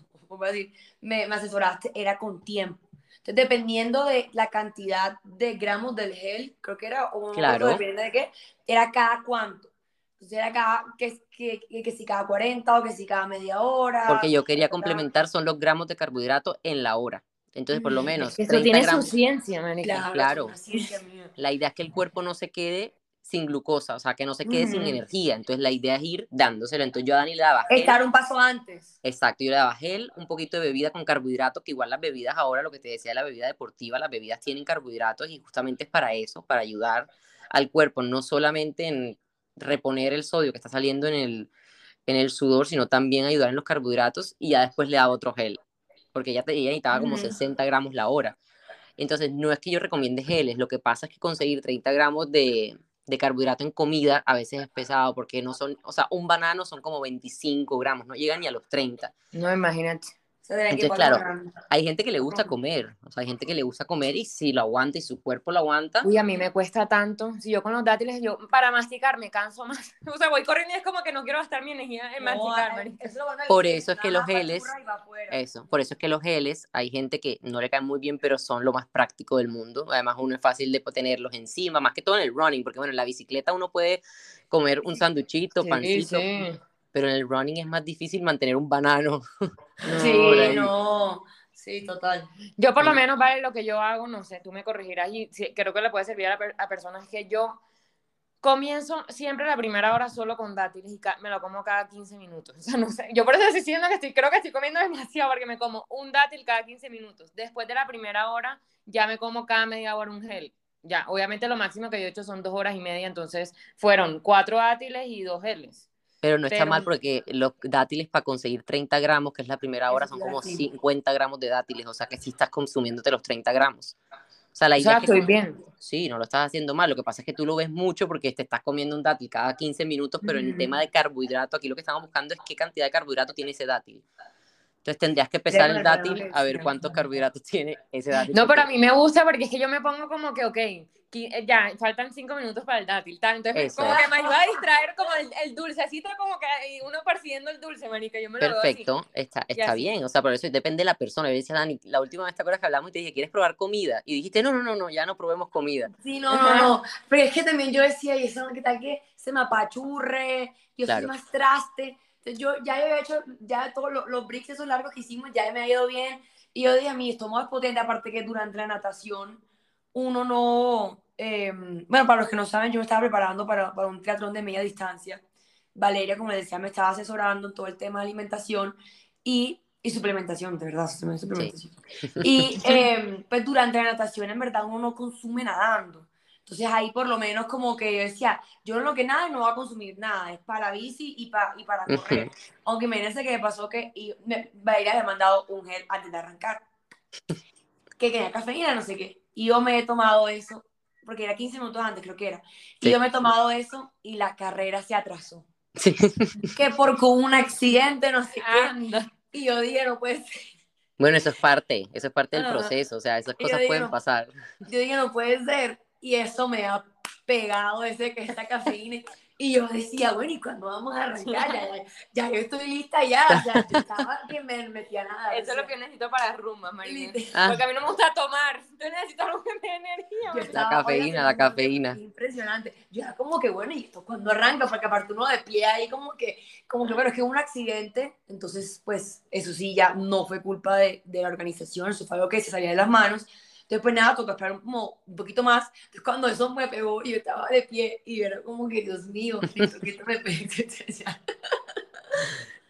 decir, me, me asesoraste, era con tiempo. Entonces, dependiendo de la cantidad de gramos del gel, creo que era, o claro. dependiendo de qué, era cada cuánto. Entonces era cada, que, que, que, si cada 40 o que si cada media hora. Porque yo quería complementar, son los gramos de carbohidrato en la hora. Entonces, por lo menos. Eso tiene su ciencia, Claro. claro. La idea es que el cuerpo no se quede sin glucosa, o sea, que no se quede sin energía. Entonces, la idea es ir dándoselo. Entonces, yo a Dani le daba. Gel. Estar un paso antes. Exacto, yo le daba gel, un poquito de bebida con carbohidratos, que igual las bebidas ahora, lo que te decía, la bebida deportiva, las bebidas tienen carbohidratos y justamente es para eso, para ayudar al cuerpo, no solamente en reponer el sodio que está saliendo en el, en el sudor, sino también ayudar en los carbohidratos y ya después le daba otro gel, porque ella, ella necesitaba como 60 gramos la hora. Entonces, no es que yo recomiende geles, lo que pasa es que conseguir 30 gramos de, de carbohidrato en comida a veces es pesado porque no son, o sea, un banano son como 25 gramos, no llegan ni a los 30. No, imagínate. Entonces, claro, hay gente que le gusta comer, o sea, hay gente que le gusta comer y si lo aguanta y su cuerpo lo aguanta. Uy, a mí me cuesta tanto. Si yo con los dátiles, yo para masticar me canso más. O sea, voy corriendo y es como que no quiero gastar mi energía en masticar. por eso es que los geles, eso, por eso es que los geles, hay gente que no le caen muy bien, pero son lo más práctico del mundo. Además, uno es fácil de tenerlos encima, más que todo en el running, porque bueno, en la bicicleta uno puede comer un sanduchito, pancito. Sí pero en el running es más difícil mantener un banano. sí, no. Sí, total. Yo por lo menos, vale, lo que yo hago, no sé, tú me corregirás y creo que le puede servir a, personas que yo comienzo siempre la primera hora solo con dátiles y me lo como cada 15 minutos. O sea, no sé, yo por eso estoy diciendo que estoy, creo que estoy comiendo demasiado porque me como un dátil cada 15 minutos. Después de la primera hora ya me como cada media hora un gel. Ya, obviamente lo máximo que yo he hecho son dos horas y media, entonces fueron cuatro dátiles y dos geles. Pero no está mal porque los dátiles para conseguir 30 gramos, que es la primera hora, son como 50 gramos de dátiles, o sea que sí estás consumiéndote los 30 gramos. O sea, la idea es que estoy bien. Sí, no lo estás haciendo mal. Lo que pasa es que tú lo ves mucho porque te estás comiendo un dátil cada 15 minutos, pero en el tema de carbohidrato, aquí lo que estamos buscando es qué cantidad de carbohidrato tiene ese dátil. Entonces tendrías que pesar el dátil a ver cuántos carbohidratos tiene ese dátil. No, pero a mí me gusta porque es que yo me pongo como que, ok, eh, ya, faltan cinco minutos para el dátil, Entonces, como que me ayuda a distraer como el, el dulcecito, como que uno persiguiendo el dulce, manica, yo me lo Perfecto, está, está bien, o sea, por eso depende de la persona. Yo decía, Dani, la última vez te acuerdas que hablamos y te dije, ¿quieres probar comida? Y dijiste, no, no, no, no, ya no probemos comida. Sí, no, no, no, pero es que también yo decía, y eso, ¿qué tal que se me apachurre? Yo soy más traste yo ya he hecho, ya todos los, los bricks esos largos que hicimos, ya me ha ido bien. Y yo dije, a mí, esto es potente, aparte que durante la natación uno no... Em, bueno, para los que no saben, yo me estaba preparando para, para un triatlón de media distancia. Valeria, como les decía, me estaba asesorando en todo el tema de alimentación y Y suplementación, de verdad, suplementación. Y em, pues durante la natación, en verdad, uno no consume nadando. Entonces ahí por lo menos como que yo decía, yo en lo que nada no voy a consumir nada, es para bici y, para y para correr. Aunque imagínense que me pasó que y me, había mandado un gel antes de arrancar, que tenía cafeína, no sé qué. Y yo me he tomado eso, porque era 15 minutos antes creo que era. Y yo me he tomado eso y la carrera se atrasó. Que por un accidente, no sé qué. Y yo dije, no puede ser. Bueno, eso es parte, eso es parte del proceso, o sea, esas cosas pueden pasar. Yo dije, no puede ser y eso me ha pegado ese que esta cafeína. Y yo decía, bueno, ¿y cuándo vamos a arrancar? Ya, ya, yo estoy lista ya. O sea, estaba que me metía nada. Eso es lo que necesito para rumba, María. Ah. Porque a mí no me gusta tomar. Yo necesito algo que me dé energía. la cafeína, la cafeína. Impresionante. Yo era como que, bueno, ¿y esto cuando arranca? Porque aparte uno de pie ahí como que, como que, bueno, es que un accidente. Entonces, pues, eso sí, ya no fue culpa de, de la organización. Eso fue algo que se salía de las manos Después nada, tocó esperar como un poquito más. Entonces cuando eso me pegó yo estaba de pie y era como que, Dios mío, que me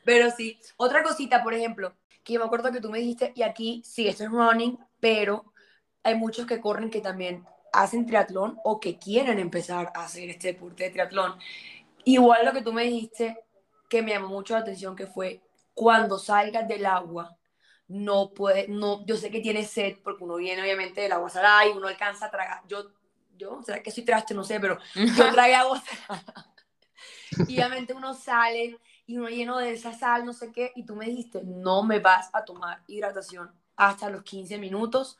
Pero sí, otra cosita, por ejemplo, que yo me acuerdo que tú me dijiste, y aquí sí, esto es running, pero hay muchos que corren que también hacen triatlón o que quieren empezar a hacer este deporte de triatlón. Igual lo que tú me dijiste, que me llamó mucho la atención, que fue cuando salgas del agua, no puede, no, yo sé que tiene sed porque uno viene obviamente del agua salada y uno alcanza a tragar, yo, yo, será que soy traste, no sé, pero yo tragué agua salada. y obviamente uno sale y uno lleno de esa sal, no sé qué, y tú me dijiste, no me vas a tomar hidratación hasta los 15 minutos,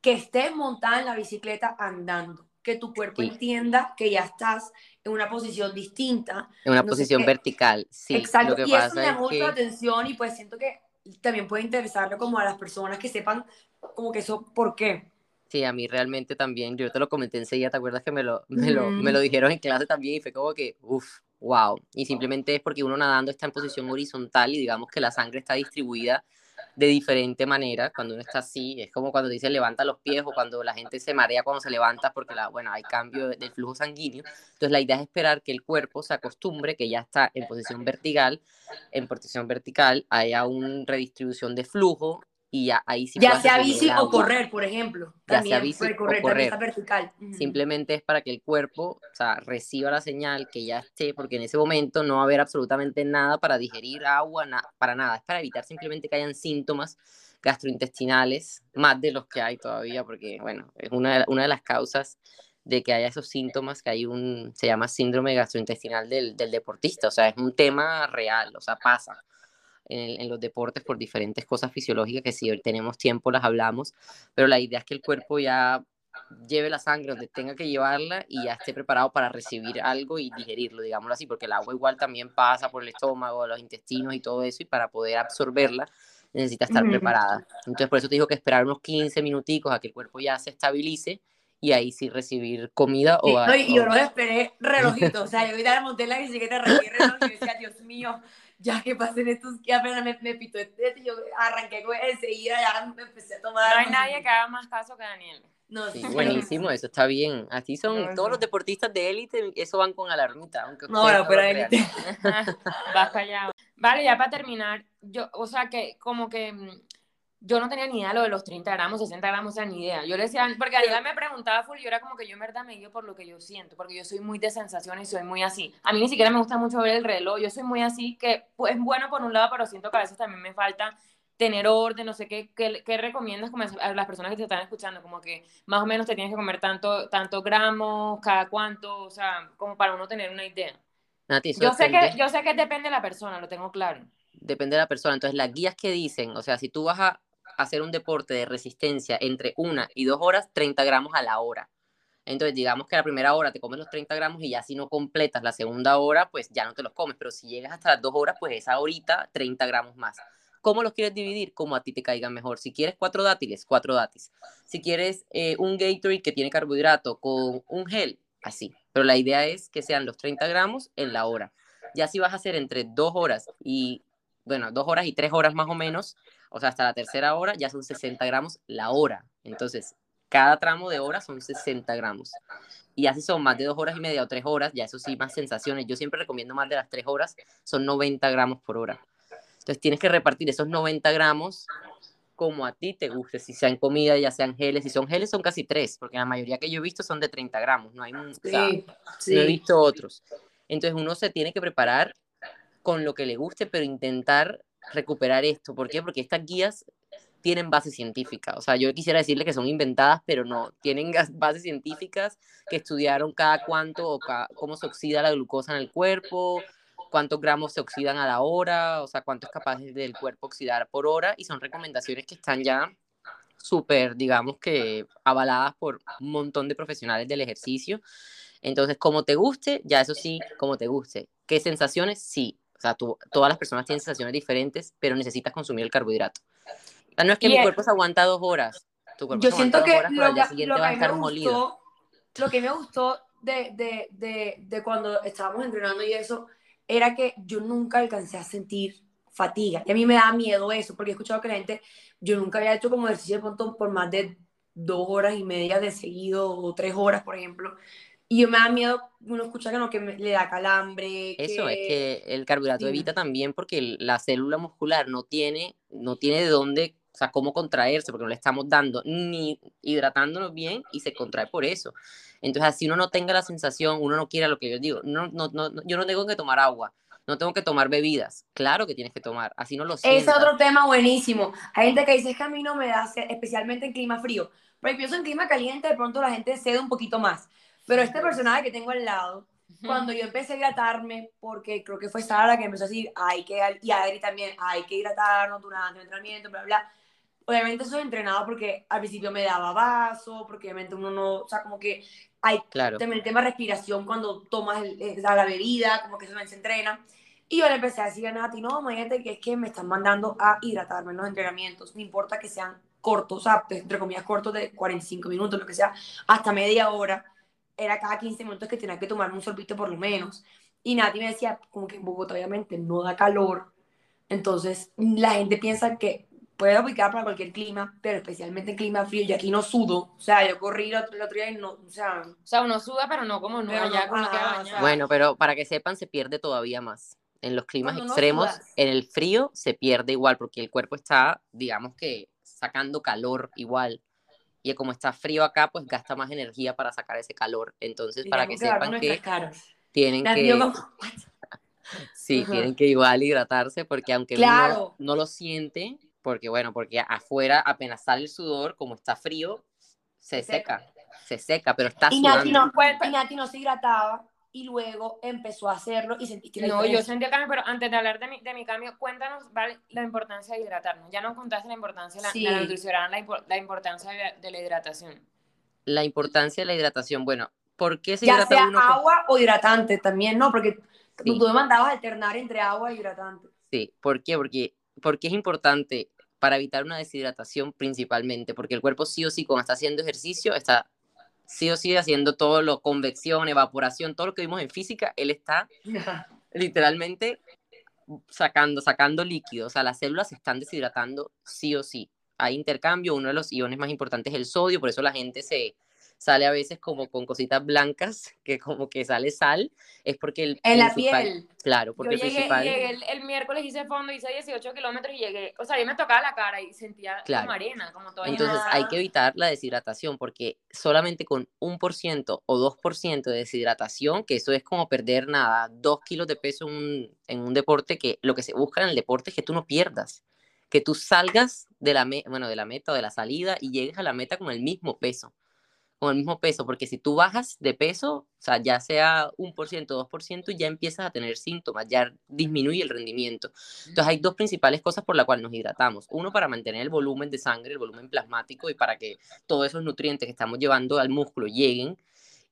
que estés montada en la bicicleta andando, que tu cuerpo entienda que ya estás en una posición distinta. En una posición vertical, sí. Exacto, y eso me llamó mucho la atención y pues siento que también puede interesarle como a las personas que sepan como que eso, ¿por qué? Sí, a mí realmente también, yo te lo comenté enseguida, ¿te acuerdas que me lo, me lo, me lo dijeron en clase también y fue como que, uff, wow. Y simplemente es porque uno nadando está en posición horizontal y digamos que la sangre está distribuida de diferente manera. Cuando uno está así, es como cuando dice levanta los pies o cuando la gente se marea cuando se levanta porque, la, bueno, hay cambio del flujo sanguíneo. Entonces, la idea es esperar que el cuerpo se acostumbre, que ya está en posición vertical, en posición vertical haya una redistribución de flujo y ya ahí sí Ya sea bici o correr, por ejemplo. Ya sea bici correr, o correr. vertical. Simplemente es para que el cuerpo, o sea, reciba la señal que ya esté, porque en ese momento no va a haber absolutamente nada para digerir agua, para nada. Es para evitar simplemente que hayan síntomas gastrointestinales, más de los que hay todavía, porque, bueno, es una de, una de las causas de que haya esos síntomas, que hay un, se llama síndrome gastrointestinal del, del deportista, o sea, es un tema real, o sea, pasa en, los deportes por diferentes cosas fisiológicas que si tenemos tiempo las hablamos, pero la idea es que el cuerpo ya lleve la sangre donde tenga que llevarla y ya esté preparado para recibir algo y digerirlo, digámoslo así, porque el agua igual también pasa por el estómago, los intestinos y todo eso, y para poder absorberla necesita estar preparada. Entonces, por eso te digo que esperar unos 15 minuticos a que el cuerpo ya se estabilice y ahí sí recibir comida o... y yo no esperé relojito, o sea, yo ahorita monté en la bicicleta, arranqué reloj y decía, Dios mío, ya que pasen estos, que apenas me, me pitó este, yo arranqué con enseguida, ya me empecé a tomar... No hay nadie que haga más caso que Daniel. No, sí, buenísimo, eso está bien. Así son todos los deportistas de élite, eso van con alarmita. Aunque no, no, pero élite. Vas allá. Vale, ya para terminar, yo, o sea, que como que mm, yo no tenía ni idea de lo de los 30 gramos, 60 gramos, o sea, ni idea. Yo le decía, porque Daniela me preguntaba full, yo era como que yo en verdad me guío por lo que yo siento, porque yo soy muy de sensaciones y soy muy así. A mí ni siquiera me gusta mucho ver el reloj, yo soy muy así, que pues es bueno por un lado, pero siento que a veces también me falta tener orden, no sé qué, qué, qué recomiendas como a las personas que te están escuchando, como que más o menos te tienes que comer tanto, tanto gramos, cada cuánto, o sea, como para uno tener una idea. yo, sé que, yo sé que depende de la persona, lo tengo claro. Depende de la persona. Entonces, las guías que dicen, o sea, si tú vas a hacer un deporte de resistencia entre una y dos horas, 30 gramos a la hora. Entonces, digamos que la primera hora te comes los 30 gramos y ya si no completas la segunda hora, pues ya no te los comes. Pero si llegas hasta las dos horas, pues esa horita, 30 gramos más. ¿Cómo los quieres dividir? Como a ti te caigan mejor. Si quieres cuatro dátiles, cuatro dátiles. Si quieres eh, un Gatorade que tiene carbohidrato con un gel, así. Pero la idea es que sean los 30 gramos en la hora. Ya si vas a hacer entre dos horas y, bueno, dos horas y tres horas más o menos, o sea, hasta la tercera hora ya son 60 gramos la hora. Entonces, cada tramo de hora son 60 gramos. Y así son más de dos horas y media o tres horas, ya eso sí, más sensaciones. Yo siempre recomiendo más de las tres horas, son 90 gramos por hora. Entonces tienes que repartir esos 90 gramos como a ti te guste, si sean comida, ya sean geles, si son geles son casi tres, porque la mayoría que yo he visto son de 30 gramos, no hay un, no he visto otros. Entonces uno se tiene que preparar con lo que le guste, pero intentar recuperar esto. ¿Por qué? Porque estas guías tienen base científica. O sea, yo quisiera decirle que son inventadas, pero no, tienen bases científicas que estudiaron cada cuánto o cómo se oxida la glucosa en el cuerpo, cuántos gramos se oxidan a la hora, o sea, cuánto es capaz del cuerpo oxidar por hora, y son recomendaciones que están ya súper, digamos que avaladas por un montón de profesionales del ejercicio. Entonces, como te guste, ya eso sí, como te guste. ¿Qué sensaciones? Sí. O sea, tú, todas las personas tienen sensaciones diferentes, pero necesitas consumir el carbohidrato. no es que mi cuerpo se aguanta dos horas. Tu cuerpo yo siento que lo, que, lo que me gustó, lo que me gustó de, de, de, de cuando estábamos entrenando y eso, era que yo nunca alcancé a sentir fatiga. Y a mí me da miedo eso, porque he escuchado que la gente, yo nunca había hecho como ejercicio de por más de dos horas y media de seguido o tres horas, por ejemplo. Y yo me da miedo, uno escucha que no, que le da calambre. Eso es que el carbohidrato evita también porque la célula muscular no tiene, no tiene de dónde, o sea, cómo contraerse, porque no le estamos dando ni hidratándonos bien y se contrae por eso. Entonces, así uno no tenga la sensación, uno no quiera lo que yo digo, no, no, no, yo no tengo que tomar agua, no tengo que tomar bebidas. Claro que tienes que tomar, así no lo sientas. Es otro tema buenísimo. Hay gente que dice que a mí no me da especialmente en clima frío. Pero pienso en clima caliente, de pronto la gente cede un poquito más. Pero este personaje que tengo al lado, cuando yo empecé a hidratarme, porque creo que fue Sara la que empezó a decir, hay que, y Adri también, hay que hidratarnos durante el entrenamiento, bla, bla. Obviamente es entrenado porque al principio me daba vaso, porque obviamente uno no, o sea, como que hay claro. también el tema de respiración cuando tomas el, la bebida, como que eso no se entrena. Y yo le empecé a decir a Nati, no, imagínate que es que me están mandando a hidratarme en los entrenamientos, no importa que sean cortos, o sea, entre comillas cortos de 45 minutos, lo que sea, hasta media hora, era cada 15 minutos que tenía que tomarme un sorbito por lo menos. Y Nati me decía, como que en Bogotá obviamente no da calor, entonces la gente piensa que puede aplicar para cualquier clima, pero especialmente en clima frío, y aquí no sudo, o sea, yo corrí el otro, día y no, o sea... O sea, uno suda, pero no como no, allá como que Bueno, pero para que sepan, se pierde todavía más. En los climas extremos, en el frío se pierde igual, porque el cuerpo está, digamos que, sacando calor igual. Y como está frío acá, pues gasta más energía para sacar ese calor. Entonces, para que sepan que tienen que... sí, tienen que igual hidratarse, porque aunque uno no lo siente, porque bueno, porque afuera apenas sale el sudor, como está frío, se, seca. se seca, pero está y Nati, no, y Nati no se hidrataba y luego empezó a hacerlo y sentiste No, yo sentí el cambio, pero antes de hablar de mi, de mi cambio, cuéntanos ¿vale? la importancia de hidratarnos. Ya nos contaste la importancia de la, nutrición, la, importancia de, la hidratación. La importancia de la hidratación, bueno, ¿por qué se ya hidrata sea agua o hidratante también, ¿no? Porque tú, tú mandabas alternar entre agua y hidratante. Sí, ¿por qué? Porque, porque es importante para evitar una deshidratación principalmente, porque el cuerpo sí o sí, cuando está haciendo ejercicio, está sí o sí haciendo todo lo convección, evaporación, todo lo que vimos en física, él está literalmente sacando, sacando líquidos, o sea, las células se están deshidratando sí o sí. Hay intercambio, uno de los iones más importantes es el sodio, por eso la gente se, sale a veces como con cositas blancas, que como que sale sal, es porque el En la piel. Claro, porque yo llegué, principal... llegué el, miércoles hice fondo, hice 18 kilómetros y llegué, o sea, yo me tocaba la cara y sentía como arena, como. Entonces hay que evitar la deshidratación, porque solamente con un por ciento o dos por ciento de deshidratación, que eso es como perder nada, dos kilos de peso en un, en un deporte, que lo que se busca en el deporte es que tú no pierdas que tú salgas de la, bueno, de la meta o de la salida y llegues a la meta con el mismo peso con el mismo peso, porque si tú bajas de peso, o sea, ya sea un por ciento, dos por ciento, ya empiezas a tener síntomas, ya disminuye el rendimiento. Entonces hay dos principales cosas por las cuales nos hidratamos. Uno, para mantener el volumen de sangre, el volumen plasmático y para que todos esos nutrientes que estamos llevando al músculo lleguen.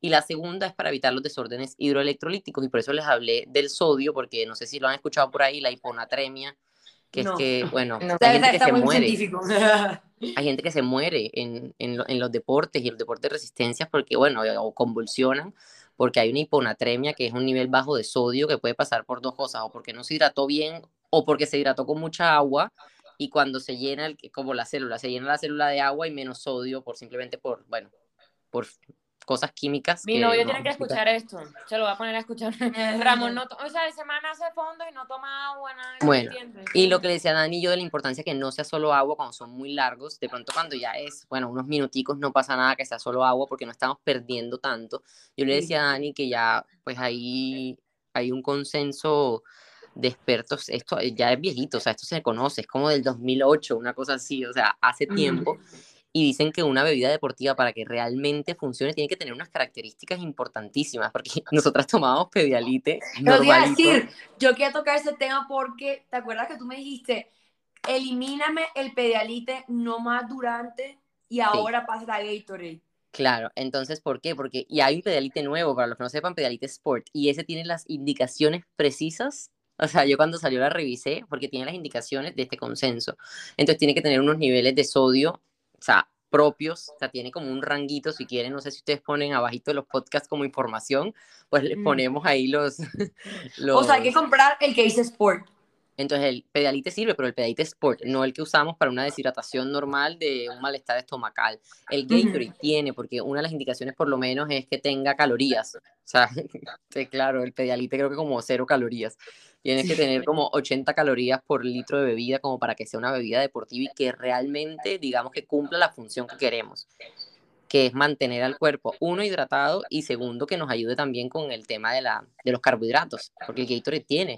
Y la segunda es para evitar los desórdenes hidroelectrolíticos y por eso les hablé del sodio, porque no sé si lo han escuchado por ahí, la hiponatremia, que es que, bueno, hay gente que se muere. hay gente que se muere en, los deportes y los deportes de resistencia porque, bueno, o convulsionan porque hay una hiponatremia que es un nivel bajo de sodio que puede pasar por dos cosas, o porque no se hidrató bien o porque se hidrató con mucha agua y cuando se llena, el, como la célula, se llena la célula de agua y menos sodio por simplemente por, bueno, por cosas químicas. Mi novio tiene que escuchar esto, se lo va a poner a escuchar. Ramón, no o sea, semana hace fondo y no toma agua, nada. Bueno, y lo que le decía Dani yo de la importancia que no sea solo agua cuando son muy largos, de pronto cuando ya es, bueno, unos minuticos no pasa nada que sea solo agua porque no estamos perdiendo tanto. Yo le decía a Dani que ya, pues ahí hay un consenso de expertos, esto ya es viejito, o sea, esto se conoce, es como del 2008, una cosa así, o sea, hace tiempo y dicen que una bebida deportiva para que realmente funcione tiene que tener unas características importantísimas, porque nosotras tomamos pedialite. Lo voy a decir, yo quiero tocar ese tema porque, ¿te acuerdas que tú me dijiste, elimíname el pedialite no más durante y ahora pasa a Gatorade? Claro, entonces, ¿por qué? Porque y hay un pedialite nuevo, para los que no sepan, pedialite Sport, y ese tiene las indicaciones precisas o sea, yo cuando salió la revisé porque tiene las indicaciones de este consenso. Entonces tiene que tener unos niveles de sodio sea, propios, o sea, tiene como un ranguito, si quieren, no sé si ustedes ponen abajito los podcasts como información, pues le mm. ponemos ahí los, los... O sea, hay que comprar el que dice Sport. Entonces el pedalite sirve, pero el pedalite Sport, no el que usamos para una deshidratación normal de un malestar estomacal. El Gatorade tiene, porque una de las indicaciones por lo menos es que tenga calorías. O sea, claro, el pedalite creo que como cero calorías. Tienes que tener como 80 calorías por litro de bebida como para que sea una bebida deportiva y que realmente, digamos, que cumpla la función que queremos, que es mantener al cuerpo, uno, hidratado y segundo, que nos ayude también con el tema de, la, de los carbohidratos, porque el Gatorade tiene,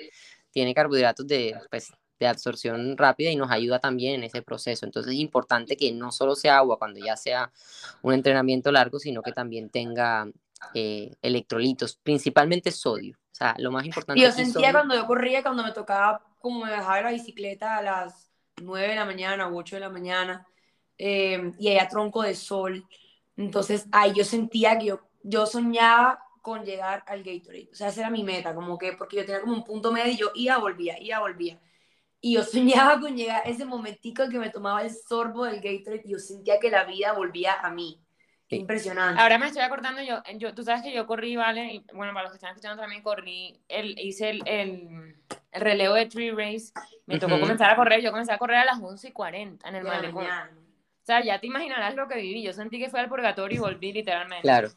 tiene carbohidratos de, pues, de absorción rápida y nos ayuda también en ese proceso. Entonces es importante que no solo sea agua cuando ya sea un entrenamiento largo, sino que también tenga eh, electrolitos, principalmente sodio. O sea, lo más importante. Yo sentía cuando yo corría, cuando me tocaba, como me bajaba de la bicicleta a las 9 de la mañana o 8 de la mañana, eh, y había tronco de sol. Entonces, ahí yo sentía que yo, yo soñaba con llegar al Gatorade. O sea, esa era mi meta, como que, porque yo tenía como un punto medio y yo iba, volvía, iba, volvía. Y yo soñaba con llegar a ese momentico en que me tomaba el sorbo del Gatorade y yo sentía que la vida volvía a mí. Impresionante. Ahora me estoy acordando, yo, yo, tú sabes que yo corrí, ¿vale? Y, bueno, para los que están escuchando también corrí, el, hice el, el, el relevo de Tree Race, me tocó comenzar a correr, yo comencé a correr a las 11 y 40 en el malecón. O sea, ya te imaginarás lo que viví, yo sentí que fue al purgatorio y volví literalmente. Claro.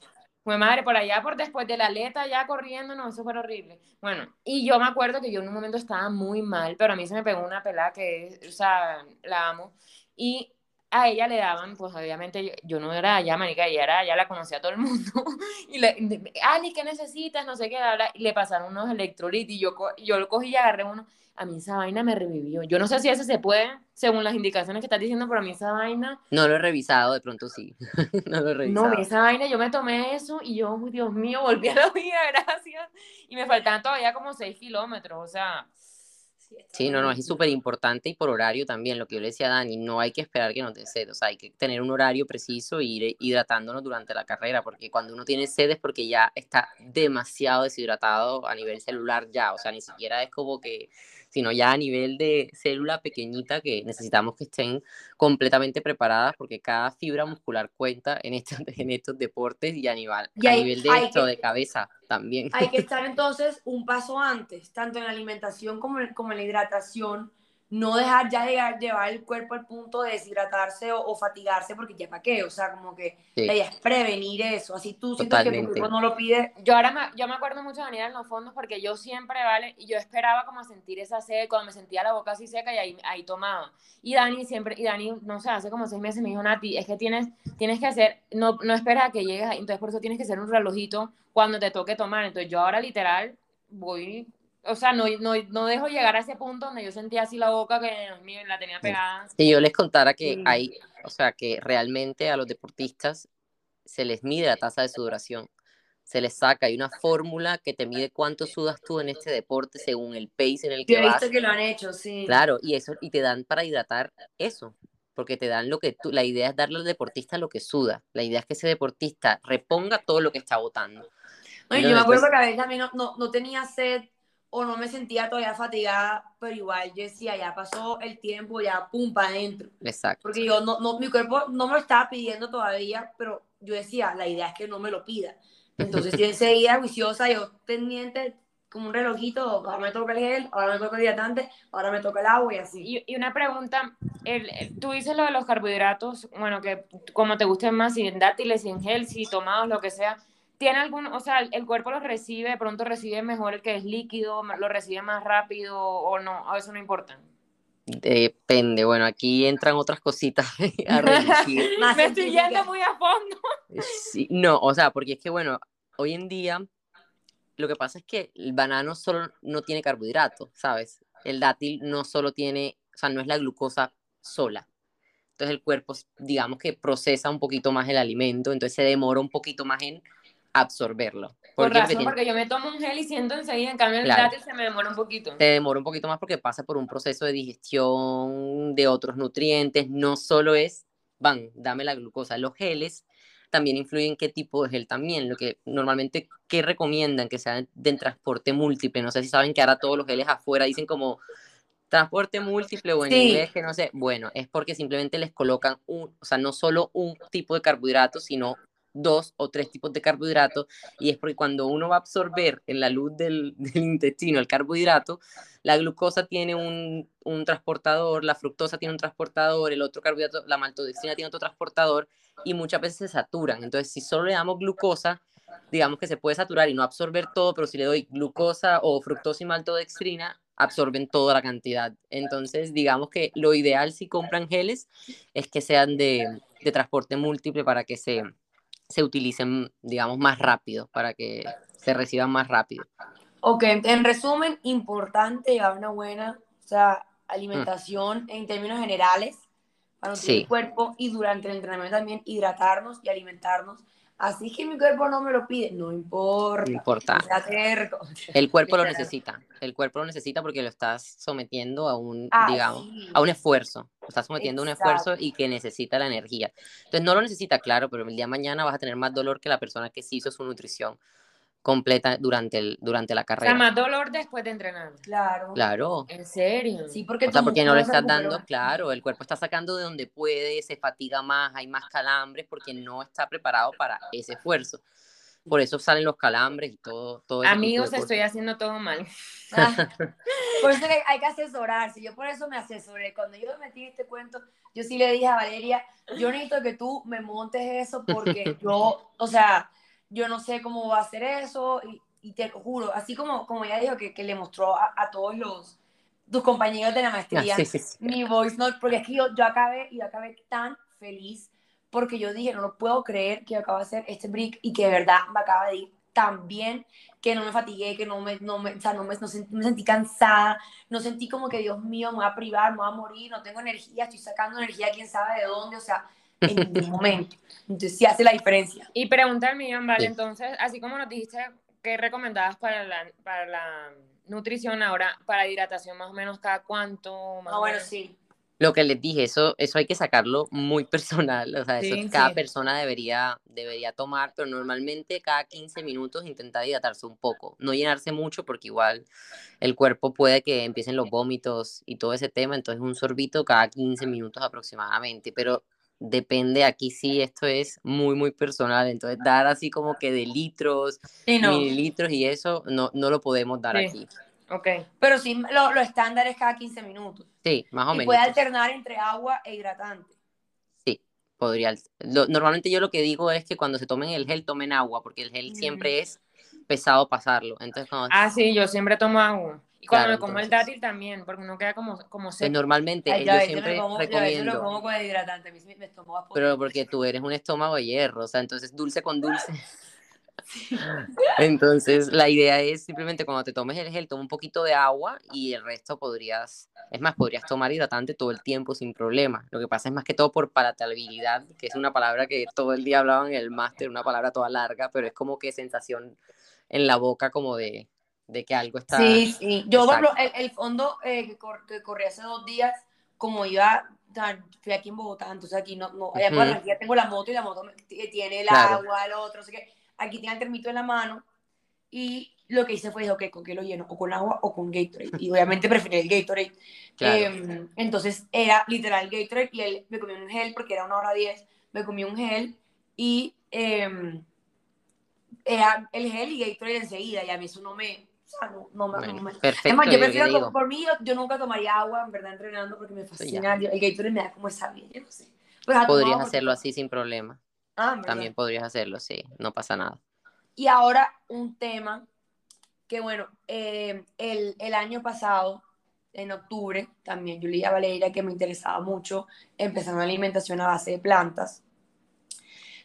Fue madre, por allá, por después de la aleta, ya corriendo, no, eso fue horrible. Bueno, y yo me acuerdo que yo en un momento estaba muy mal, pero a mí se me pegó una pelada que, o sea, la amo. Y a ella le daban, pues obviamente yo, no era allá, manica, ella era allá, la conocía todo el mundo. y le, Ali, ¿qué necesitas? No sé qué, y le pasaron unos electrolitos y yo, yo lo cogí y agarré uno. A mí esa vaina me revivió. Yo no sé si ese se puede, según las indicaciones que estás diciendo, pero a mí esa vaina. No lo he revisado, de pronto sí. no lo he revisado. No, esa vaina, yo me tomé eso y yo, Dios mío, volví a la vida, gracias. Y me faltaban todavía como 6 kilómetros, o sea Sí, no, no, es súper importante y por horario también, lo que yo le decía a Dani, no hay que esperar que nos dé sed, o sea, hay que tener un horario preciso e ir hidratándonos durante la carrera, porque cuando uno tiene sed es porque ya está demasiado deshidratado a nivel celular ya, o sea, ni siquiera es como que sino ya a nivel de célula pequeñita que necesitamos que estén completamente preparadas porque cada fibra muscular cuenta en estos, en estos deportes y a nivel, a nivel de esto, de cabeza también. Hay que estar entonces un paso antes, tanto en la alimentación como como en la hidratación, no dejar ya llegar, llevar el cuerpo al punto de deshidratarse o, fatigarse, porque ya para qué, o sea, como que la idea es prevenir eso, así tú sientes que tu cuerpo no lo pide. Yo ahora me, yo me acuerdo mucho de venir en los fondos porque yo siempre, ¿vale? Y yo esperaba como sentir esa sed, cuando me sentía la boca así seca y ahí, ahí tomaba. Y Dani siempre, y Dani, no sé, hace como seis meses me dijo, Nati, es que tienes, tienes que hacer, no, no esperas a que llegues, entonces por eso tienes que hacer un relojito cuando te toque tomar. Entonces yo ahora literal voy o sea, no, no, no, dejo llegar a ese punto donde yo sentía así la boca que la tenía pegada. Si yo les contara que hay, o sea, que realmente a los deportistas se les mide la tasa de sudoración, se les saca, hay una fórmula que te mide cuánto sudas tú en este deporte según el pace en el que yo he visto que lo han hecho, sí. Claro, y eso, y te dan para hidratar eso, porque te dan lo que tú, la idea es darle al deportista lo que suda, la idea es que ese deportista reponga todo lo que está botando. Yo me acuerdo que a veces también no, no, no tenía sed o no me sentía todavía fatigada, pero igual yo decía, ya pasó el tiempo, ya pum, para adentro. Exacto. Porque yo, no, no, mi cuerpo no me lo estaba pidiendo todavía, pero yo decía, la idea es que no me lo pida. Entonces yo enseguida, juiciosa, yo pendiente, como un relojito, ahora me toca el gel, ahora me toca el hidratante, ahora me toca el agua y así. Y, y una pregunta, el, el- tú dices lo de los carbohidratos, bueno, que como te gusten más, si en dátiles, si en gel, si tomados, lo que sea, ¿tiene algún, o sea, el, cuerpo los recibe, de pronto recibe mejor el que es líquido, lo recibe más rápido o no, o eso no importa? Depende, bueno, aquí entran otras cositas a Me estoy yendo muy a fondo. Sí, no, o sea, porque es que, bueno, hoy en día lo que pasa es que el banano solo no tiene carbohidratos, ¿sabes? El dátil no solo tiene, o sea, no es la glucosa sola. Entonces el cuerpo, digamos que procesa un poquito más el alimento, entonces se demora un poquito más en absorberlo. Por razón, tiene- porque yo me tomo un gel y siento enseguida, en cambio el Claro. se me demora un poquito. se demora un poquito más porque pasa por un proceso de digestión de otros nutrientes, no solo es, van, dame la glucosa, los geles también influyen qué tipo de gel también, lo que normalmente, ¿qué recomiendan? Que sean de transporte múltiple, no sé si saben que ahora todos los geles afuera dicen como transporte múltiple o en Sí. inglés que no sé, bueno, es porque simplemente les colocan un, o sea, no solo un tipo de carbohidrato, sino dos o tres tipos de carbohidratos y es porque cuando uno va a absorber en la luz del, intestino el carbohidrato, la glucosa tiene un, un transportador, la fructosa tiene un transportador, el otro carbohidrato, la maltodextrina tiene otro transportador y muchas veces se saturan. Entonces, si solo le damos glucosa, digamos que se puede saturar y no absorber todo, pero si le doy glucosa o fructosa y maltodextrina, absorben toda la cantidad. Entonces, digamos que lo ideal si compran geles es que sean de, de transporte múltiple para que se, se utilicen, digamos, más rápido, para que se reciban más rápido. Ok, en resumen, importante llevar una buena, o sea, Mm. alimentación en términos generales para nutrir Sí. el cuerpo y durante el entrenamiento también hidratarnos y alimentarnos. Así que mi cuerpo no me lo pide, no importa. No importa. El cuerpo lo necesita. El cuerpo lo necesita porque lo estás sometiendo a un, Ah, digamos, sí. a un esfuerzo. Lo estás sometiendo a un esfuerzo Exacto. y que necesita la energía. Entonces no lo necesita, claro, pero el día de mañana vas a tener más dolor que la persona que sí hizo su nutrición completa durante, el, durante la O sea, carrera. más dolor después de entrenar. Claro. Claro. ¿En serio? Sí, porque O sea, porque no le estás dando, recuperó. claro, el cuerpo está sacando de donde puede, se fatiga más, hay más calambres porque no está preparado para ese esfuerzo. Por eso salen los calambres y todo. todo Amigos, estoy haciendo todo mal. Ah, por eso hay que asesorarse. Yo por eso me asesoré. Cuando yo me metí en este cuento, yo sí le dije a Valeria, yo necesito que tú me montes eso porque yo, o sea, yo no sé cómo va a hacer eso y, y te lo juro, así como, como ella dijo que, que le mostró a, a todos los tus compañeros de la Ah, maestría sí, sí, sí. mi voice note, porque es que yo, yo acabé y yo acabé tan feliz porque yo dije, no lo puedo creer que yo acabo de hacer este brick y que de verdad me acaba de ir tan bien que no me fatigué, que no me, no me, o sea, no me, no sen- me sentí cansada, no sentí como que Dios mío, me voy a privar, me voy a morir, no tengo energía, estoy sacando energía quién sabe de dónde, o sea, en ningún momento. Entonces sí hace la diferencia. Y pregunta al millón, vale, Sí. entonces, así como nos dijiste que recomendabas para la, para la nutrición, ahora para hidratación más o menos cada cuánto, más Ah, bueno, menos? sí. Lo que les dije, eso, eso hay que sacarlo muy personal, o sea, eso Sí, cada sí. persona debería, debería tomar, pero normalmente cada 15 minutos intentar hidratarse un poco, no llenarse mucho porque igual el cuerpo puede que empiecen los vómitos y todo ese tema, entonces un sorbito cada 15 minutos aproximadamente, pero depende, aquí sí esto es muy, muy personal, entonces dar así como que de litros, Sí, no. mililitros y eso, no, no lo podemos dar Sí. aquí. Ok. Pero sí, lo, lo estándar es cada 15 minutos. Sí, más o Y menos. puede alternar entre agua e hidratante. Sí, podría. lo- normalmente yo lo que digo es que cuando se tomen el gel, tomen agua, porque el gel Mm. siempre es pesado pasarlo. Entonces, cuando, Ah, sí, yo siempre tomo agua. Y cuando Claro, me como el entonces- dátil también, porque uno queda como, como pues seco. normalmente Ay, yo yo siempre me como, ves, yo lo recomiendo, como con el hidratante. A mí sí me, me estómago pero porque tú eres un estómago de hierro, o sea, entonces dulce con dulce. Entonces, la idea es simplemente cuando te tomes el gel, toma un poquito de agua y el resto podrías, es más, podrías tomar hidratante todo el tiempo sin problema. Lo que pasa es más que todo por palatabilidad, que es una palabra que todo el día hablaban en el máster, una palabra toda larga, pero es como que sensación en la boca como de, de que algo está... Sí, sí. Yo, por ejemplo, el, el fondo eh, que, cor- que corrí hace dos días, como iba, fui aquí en Bogotá, entonces aquí no, no allá Ujú. Barranquilla tengo la moto y la moto t- tiene el Claro. agua, el otro, así que aquí tengo el termito en la mano y lo que hice fue, dije, ok, ¿con qué lo lleno? O con agua o con Gatorade. Y obviamente preferí el Gatorade. Claro. Eh, entonces era literal Gatorade y él me comí un gel porque era una hora diez, me comí un gel y eh, era el gel y Gatorade enseguida y a mí eso no me, o sea, no, no me... Bueno, no me- perfecto. Es más, yo yo prefiero, digo. por mí, yo, yo nunca tomaría agua, en verdad, entrenando, porque me fascina. yo- el Gatorade me da como esa vida, yo no sé. Pues, Podrías tomado porque- hacerlo así sin problema. Ah. También podrías hacerlo, sí, no pasa nada. Y ahora un tema que, bueno, eh, el, el año pasado, en octubre, también yo le dije a Valeria que me interesaba mucho empezar una alimentación a base de plantas.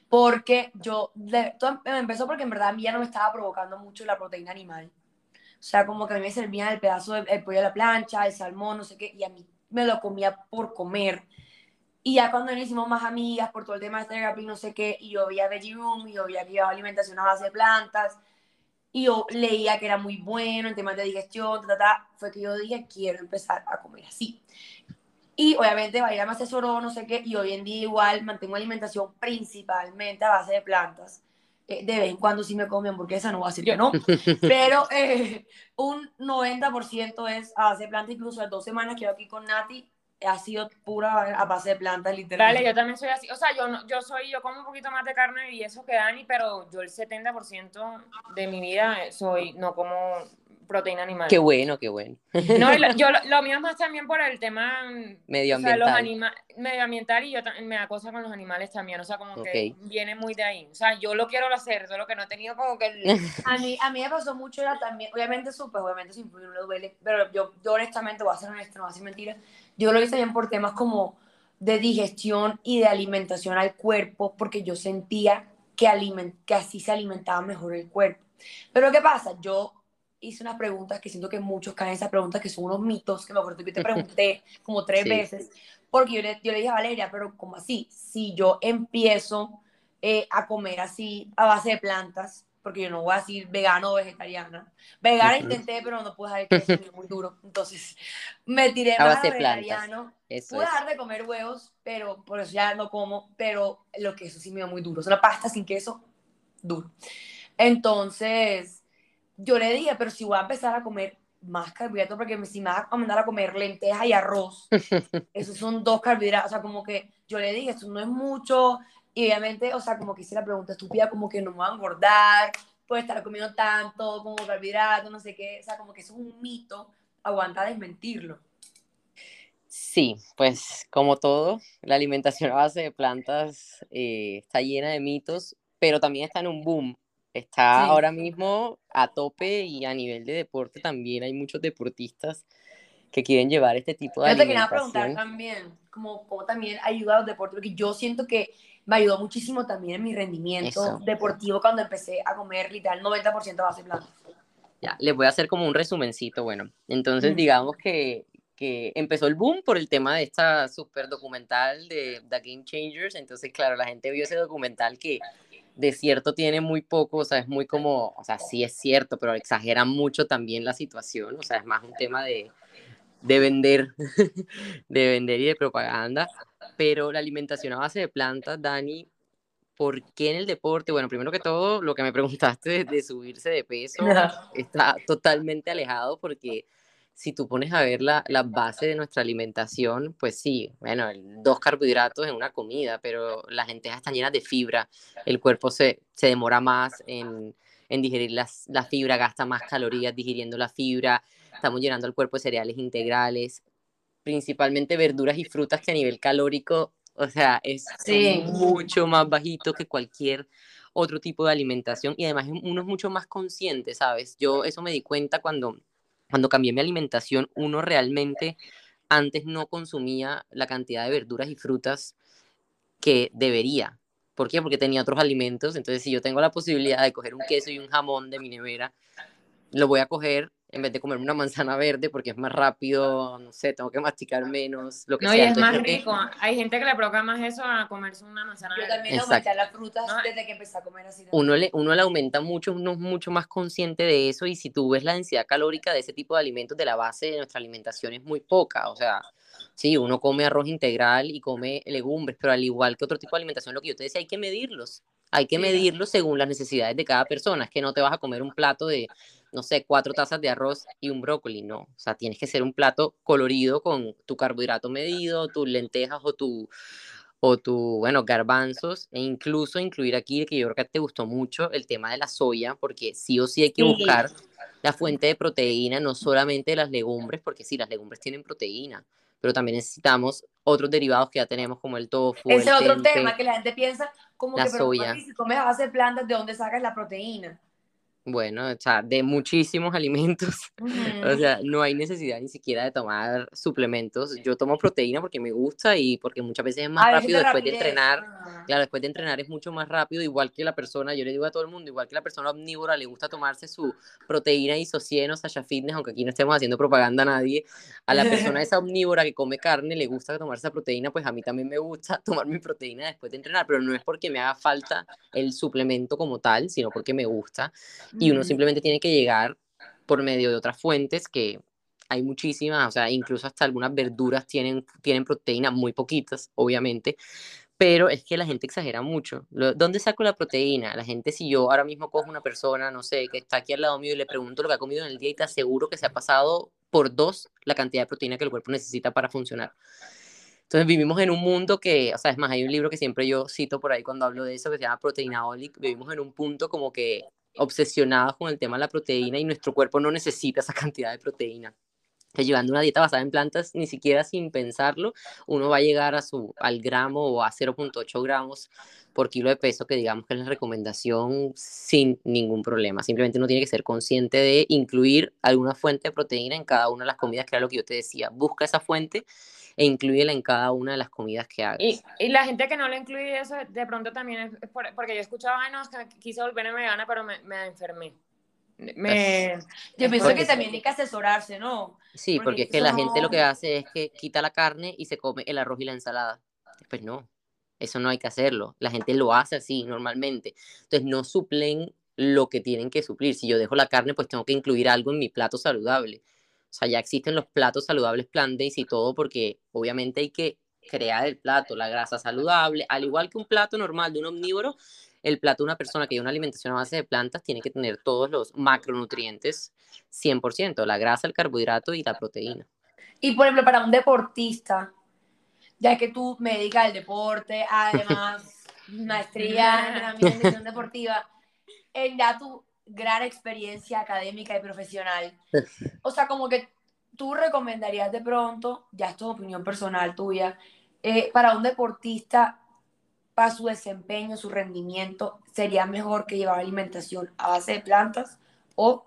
Porque yo, de- todo me empezó porque en verdad a mí ya no me estaba provocando mucho la proteína animal. O sea, como que a mí me servían el pedazo de el pollo a la plancha, el salmón, no sé qué, y a mí me lo comía por comer. Y ya cuando nos hicimos más amigas por todo el tema de este grappling, no sé qué, y yo veía Veggie Room, y yo veía que llevaba alimentación a base de plantas, y yo leía que era muy bueno en temas de digestión, ta, ta, ta, fue que yo dije, quiero empezar a comer así. Y obviamente Valeria me asesoró, no sé qué, y hoy en día igual mantengo alimentación principalmente a base de plantas. Eh, de vez en cuando sí me come hamburguesa, no voy a decir que no, pero eh, un 90% es a base de plantas, incluso las dos semanas que yo aquí con Nati, ha sido pura a base de plantas, literalmente. Dale, yo también soy así. O sea, yo, no- yo soy, yo como un poquito más de carne y eso que Dani, pero yo el 70% de mi vida soy, no como proteína animal. Qué bueno, qué bueno. No, lo, yo, lo, lo mío es más también por el tema o sea, los Medioambiental. anima medioambiental y yo me da cosa con los animales también, o sea, como que viene muy de ahí. O sea, yo lo quiero hacer, solo que no he tenido como que el... A mí, a mí me pasó mucho era también, obviamente pues obviamente sin no le duele, pero yo, yo honestamente voy a ser honesta, no voy a decir mentira, yo lo hice bien por temas como de digestión y de alimentación al cuerpo, porque yo sentía que, aliment, que así se alimentaba mejor el cuerpo. Pero ¿qué pasa? Yo hice unas preguntas que siento que muchos caen en esas preguntas que son unos mitos, que me acuerdo que te pregunté como tres Sí. veces, porque yo le, yo le dije a Valeria, pero como así? Si yo empiezo eh, a comer así a base de plantas, porque yo no voy a decir vegano o vegetariana. Vegana Ujú. intenté, pero no pude dejar el queso, es muy duro. Entonces me tiré A más base a de plantas. vegetariano. Eso Pude es. dejar de comer huevos, pero por eso ya no como, pero lo queso sí me dio muy duro. Sea, la pasta sin queso, duro. Entonces, yo le dije, pero si voy a empezar a comer más carbohidratos, porque si me vas a mandar a comer lentejas y arroz, esos son dos carbohidratos, o sea, como que yo le dije, eso no es mucho, y obviamente, o sea, como que hice la pregunta estúpida, como que no me voy a engordar, por estar comiendo tanto como carbohidratos, no sé qué, o sea, como que eso es un mito, aguanta desmentirlo. Sí, pues como todo, la alimentación a base de plantas eh, está llena de mitos, pero también está en un boom. Está Sí. ahora mismo a tope y a nivel de deporte también hay muchos deportistas que quieren llevar este tipo de Yo te quería preguntar también, como, como también ayuda a los deportes, porque yo siento que me ayudó muchísimo también en mi rendimiento Eso. deportivo cuando empecé a comer literal 90% a base de plantas. Ya, les voy a hacer como un resumencito, bueno. Entonces, Mm. digamos que, que empezó el boom por el tema de esta super documental de The Game Changers. Entonces, claro, la gente vio ese documental que de cierto tiene muy poco, o sea, es muy como, o sea, sí es cierto, pero exageran mucho también la situación, o sea, es más un tema de, de vender, de vender y de propaganda. Pero la alimentación a base de plantas, Dani, ¿por qué en el deporte? Bueno, primero que todo, lo que me preguntaste de, de subirse de peso está totalmente alejado porque si tú pones a ver la, la base de nuestra alimentación, pues sí, bueno, dos carbohidratos en una comida, pero las lentejas están llenas de fibra, el cuerpo se, se demora más en, en digerir las, la fibra, gasta más calorías digiriendo la fibra, estamos llenando el cuerpo de cereales integrales, principalmente verduras y frutas que a nivel calórico, o sea, es Sí. mucho más bajito que cualquier otro tipo de alimentación y además uno es mucho más consciente, ¿sabes? Yo eso me di cuenta cuando, cuando cambié mi alimentación, uno realmente antes no consumía la cantidad de verduras y frutas que debería. ¿Por qué? Porque tenía otros alimentos, entonces si yo tengo la posibilidad de coger un queso y un jamón de mi nevera, lo voy a coger en vez de comer una manzana verde porque es más rápido, no sé, tengo que masticar menos, lo que No, y sea. es Entonces, más creo que- rico. Hay gente que le provoca más eso a comerse una manzana Yo verde. también Exacto. aumenté las frutas No, desde que empecé a comer así. uno le, uno le aumenta mucho, uno es mucho más consciente de eso y si tú ves la densidad calórica de ese tipo de alimentos, de la base de nuestra alimentación es muy poca, o sea, sí, uno come arroz integral y come legumbres, pero al igual que otro tipo de alimentación, lo que yo te decía, hay que medirlos, hay que Sí. medirlos según las necesidades de cada persona, es que no te vas a comer un plato de, no sé, cuatro tazas de arroz y un brócoli, no, o sea, tienes que ser un plato colorido con tu carbohidrato medido, tus lentejas o tu o tu, bueno, garbanzos, e incluso incluir aquí, que yo creo que te gustó mucho, el tema de la soya, porque sí o sí hay que buscar la fuente de proteína, no solamente de las legumbres, porque sí, las legumbres tienen proteína, pero también necesitamos otros derivados que ya tenemos, como el tofu. Ese es otro tema que la gente piensa, como que, pero si comes a base de plantas, ¿de dónde sacas la proteína? Bueno, o sea, de muchísimos alimentos. O sea, no hay necesidad ni siquiera de tomar suplementos. Yo tomo proteína porque me gusta y porque muchas veces es más rápido después de entrenar. Claro, después de entrenar es mucho más rápido, igual que la persona, yo le digo a todo el mundo, igual que la persona omnívora le gusta tomarse su proteína isocieno, Sasha Fitness, aunque aquí no estemos haciendo propaganda a nadie, a la persona esa omnívora que come carne le gusta tomarse esa proteína, pues a mí también me gusta tomar mi proteína después de entrenar, pero no es porque me haga falta el suplemento como tal, sino porque me gusta y uno simplemente tiene que llegar por medio de otras fuentes que hay muchísimas, o sea, incluso hasta algunas verduras tienen, tienen proteína, muy poquitas, obviamente, pero es que la gente exagera mucho. ¿Dónde saco la proteína? La gente, si yo ahora mismo cojo una persona, no sé, que está aquí al lado mío y le pregunto lo que ha comido en el día y te aseguro que se ha pasado por dos la cantidad de proteína que el cuerpo necesita para funcionar. Entonces vivimos en un mundo que, o sea, es más, hay un libro que siempre yo cito por ahí cuando hablo de eso que se llama Proteinaholic. Vivimos en un punto como que obsesionados con el tema de la proteína y nuestro cuerpo no necesita esa cantidad de proteína. Que llevando una dieta basada en plantas, ni siquiera sin pensarlo, uno va a llegar a su, al gramo o a 0.8 gramos por kilo de peso, que digamos que es la recomendación sin ningún problema. Simplemente uno tiene que ser consciente de incluir alguna fuente de proteína en cada una de las comidas, que era lo que yo te decía. Busca esa fuente e incluyela en cada una de las comidas que hagas. Y, y la gente que no le incluye eso, de pronto también es porque yo escuchaba, ay, no, es que quise volverme vegana, pero me, me enfermé. Me... Yo pienso que también hay que asesorarse, ¿no? Sí, porque, es que la gente lo que hace es que quita la carne y se come el arroz y la ensalada. Pues no, eso no hay que hacerlo. La gente lo hace así normalmente. Entonces no suplen lo que tienen que suplir. Si yo dejo la carne, pues tengo que incluir algo en mi plato saludable. O sea, ya existen los platos saludables plant-based y todo porque obviamente hay que crear el plato, la grasa saludable, al igual que un plato normal de un omnívoro, el plato de una persona que lleva una alimentación a base de plantas tiene que tener todos los macronutrientes 100%, la grasa, el carbohidrato y la proteína. Y por ejemplo, para un deportista, ya que tú me dedicas al deporte, además maestría en administración deportiva, en ya tu gran experiencia académica y profesional. O sea, como que tú recomendarías de pronto, ya esto es opinión personal tuya, eh, para un deportista, para su desempeño, su rendimiento, sería mejor que llevar alimentación a base de plantas o,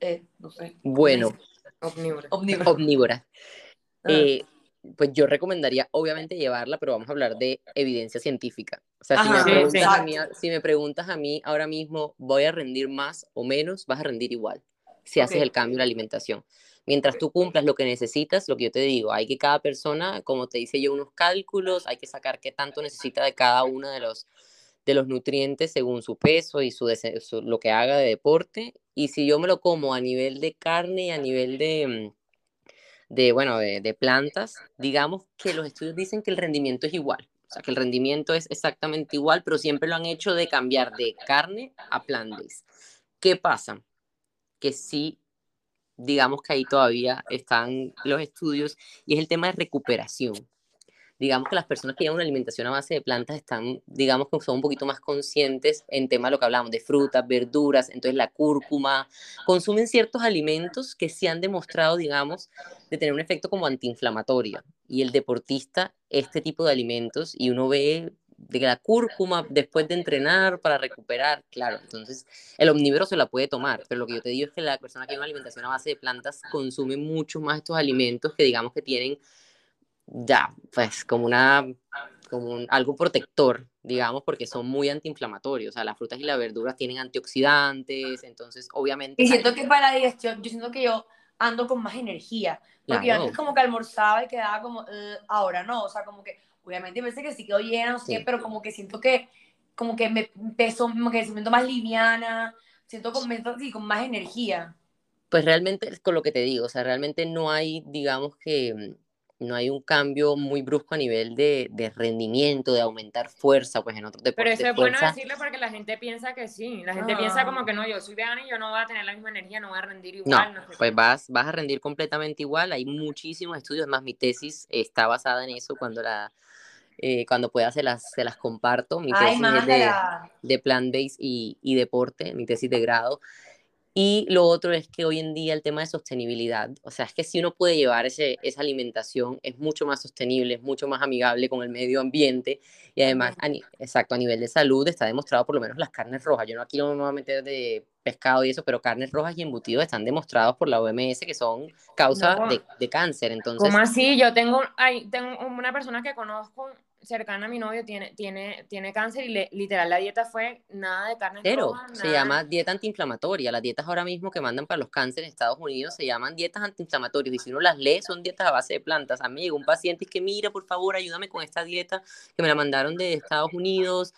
eh, no sé. Bueno, omnívora. Omnívora. Ah. Eh, pues yo recomendaría obviamente llevarla, pero vamos a hablar de evidencia científica. O sea, si, me preguntas a mí, ahora mismo, ¿voy a rendir más o menos? Vas a rendir igual si haces el cambio en la alimentación. Mientras tú cumplas lo que necesitas, lo que yo te digo, hay que cada persona, como te dice yo, unos cálculos, hay que sacar qué tanto necesita de cada uno de los, de los nutrientes según su peso y su, lo que haga de deporte. Y si yo me lo como a nivel de carne y a nivel de, de, bueno, de, plantas, digamos que los estudios dicen que el rendimiento es igual. O sea, que el rendimiento es exactamente igual, pero siempre lo han hecho de cambiar de carne a plantas. ¿Qué pasa? Que sí, digamos que ahí todavía están los estudios y es el tema de recuperación digamos que las personas que llevan una alimentación a base de plantas están, digamos que son un poquito más conscientes en tema de lo que hablamos, de frutas, verduras, entonces la cúrcuma, consumen ciertos alimentos que sí han demostrado, digamos, de tener un efecto como antiinflamatorio. Y el deportista, este tipo de alimentos, y uno ve de la cúrcuma después de entrenar para recuperar, claro, entonces el omnívoro se la puede tomar, pero lo que yo te digo es que la persona que lleva una alimentación a base de plantas consume mucho más estos alimentos que digamos que tienen ya, pues como una, como algo protector, digamos, porque son muy antiinflamatorios. O sea, las frutas y las verduras tienen antioxidantes, entonces obviamente... Y siento que para la digestión, yo siento que yo ando con más energía, porque yo antes como que almorzaba y quedaba como, ahora no, o sea, como que, obviamente pensé que sí quedo llena, no sé pero como que siento que, como que me peso, como que me siento más liviana, siento como, sí, con más energía. Pues realmente, con lo que te digo, o sea, realmente no hay, digamos que no hay un cambio muy brusco a nivel de, de rendimiento, de aumentar fuerza, pues en otros deportes. Pero eso es bueno decirlo porque la gente piensa que sí, la gente piensa como que no, yo soy vegana y yo no voy a tener la misma energía, no voy a rendir igual. No, pues vas, vas a rendir completamente igual, hay muchísimos estudios, más mi tesis está basada en eso cuando la Eh, cuando pueda se las, se las comparto. Mi Ay, tesis es de, de plant-based y, y deporte, mi tesis de grado. Y lo otro es que hoy en día el tema de sostenibilidad, o sea, es que si uno puede llevar ese, esa alimentación, es mucho más sostenible, es mucho más amigable con el medio ambiente y además, a exacto, a nivel de salud está demostrado por lo menos las carnes rojas. Yo no aquí no me voy a meter de pescado y eso, pero carnes rojas y embutidos están demostrados por la OMS que son causa No. de, de cáncer. Entonces, ¿Cómo así? Yo tengo, ay, tengo una persona que conozco cercana a mi novio, tiene, tiene, tiene cáncer y le- literal la dieta fue nada de carne roja, se nada. llama dieta antiinflamatoria. Las dietas ahora mismo que mandan para los cánceres en Estados Unidos se llaman dietas antiinflamatorias. Y si uno las lee, son dietas a base de plantas. A mí llegó un paciente y es que, mira, por favor, ayúdame con esta dieta que me la mandaron de Estados Unidos.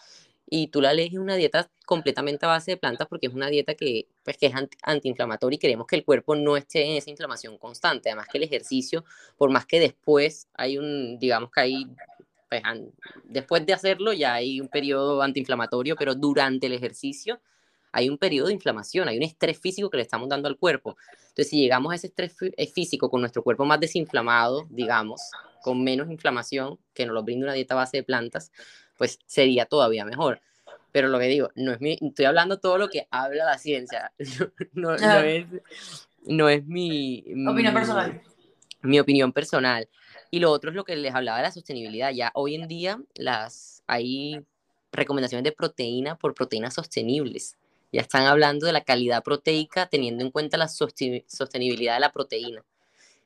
Y tú la lees es una dieta completamente a base de plantas porque es una dieta que, pues, que es anti- antiinflamatoria y queremos que el cuerpo no esté en esa inflamación constante. Además que el ejercicio, por más que después hay un, digamos que hay pues, después de hacerlo ya hay un periodo antiinflamatorio, pero durante el ejercicio hay un periodo de inflamación, hay un estrés físico que le estamos dando al cuerpo. Entonces, si llegamos a ese estrés eh, físico con nuestro cuerpo más desinflamado, digamos, con menos inflamación, que nos lo brinda una dieta base de plantas, pues sería todavía mejor. Pero lo que digo, no es mi, estoy hablando todo lo que habla la ciencia, no, no es, no es mi... Opinión personal. mi opinión personal. Y lo otro es lo que les hablaba de la sostenibilidad. Ya hoy en día las, hay recomendaciones de proteína por proteínas sostenibles. Ya están hablando de la calidad proteica teniendo en cuenta la sostenibilidad de la proteína.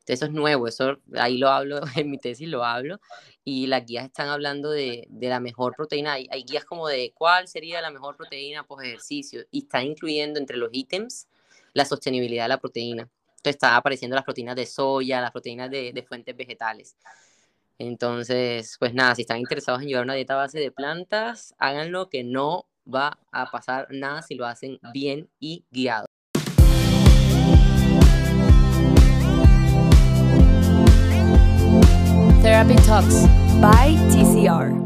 Entonces eso es nuevo, eso ahí lo hablo, en mi tesis lo hablo, y las guías están hablando de, de la mejor proteína. Hay, hay guías como de cuál sería la mejor proteína post ejercicio, y están incluyendo entre los ítems la sostenibilidad de la proteína. Entonces apareciendo las proteínas de soya, las proteínas de, de fuentes vegetales. Entonces, pues nada, si están interesados en llevar una dieta base de plantas, háganlo que no va a pasar nada si lo hacen bien y guiado. Therapy Talks by TCR.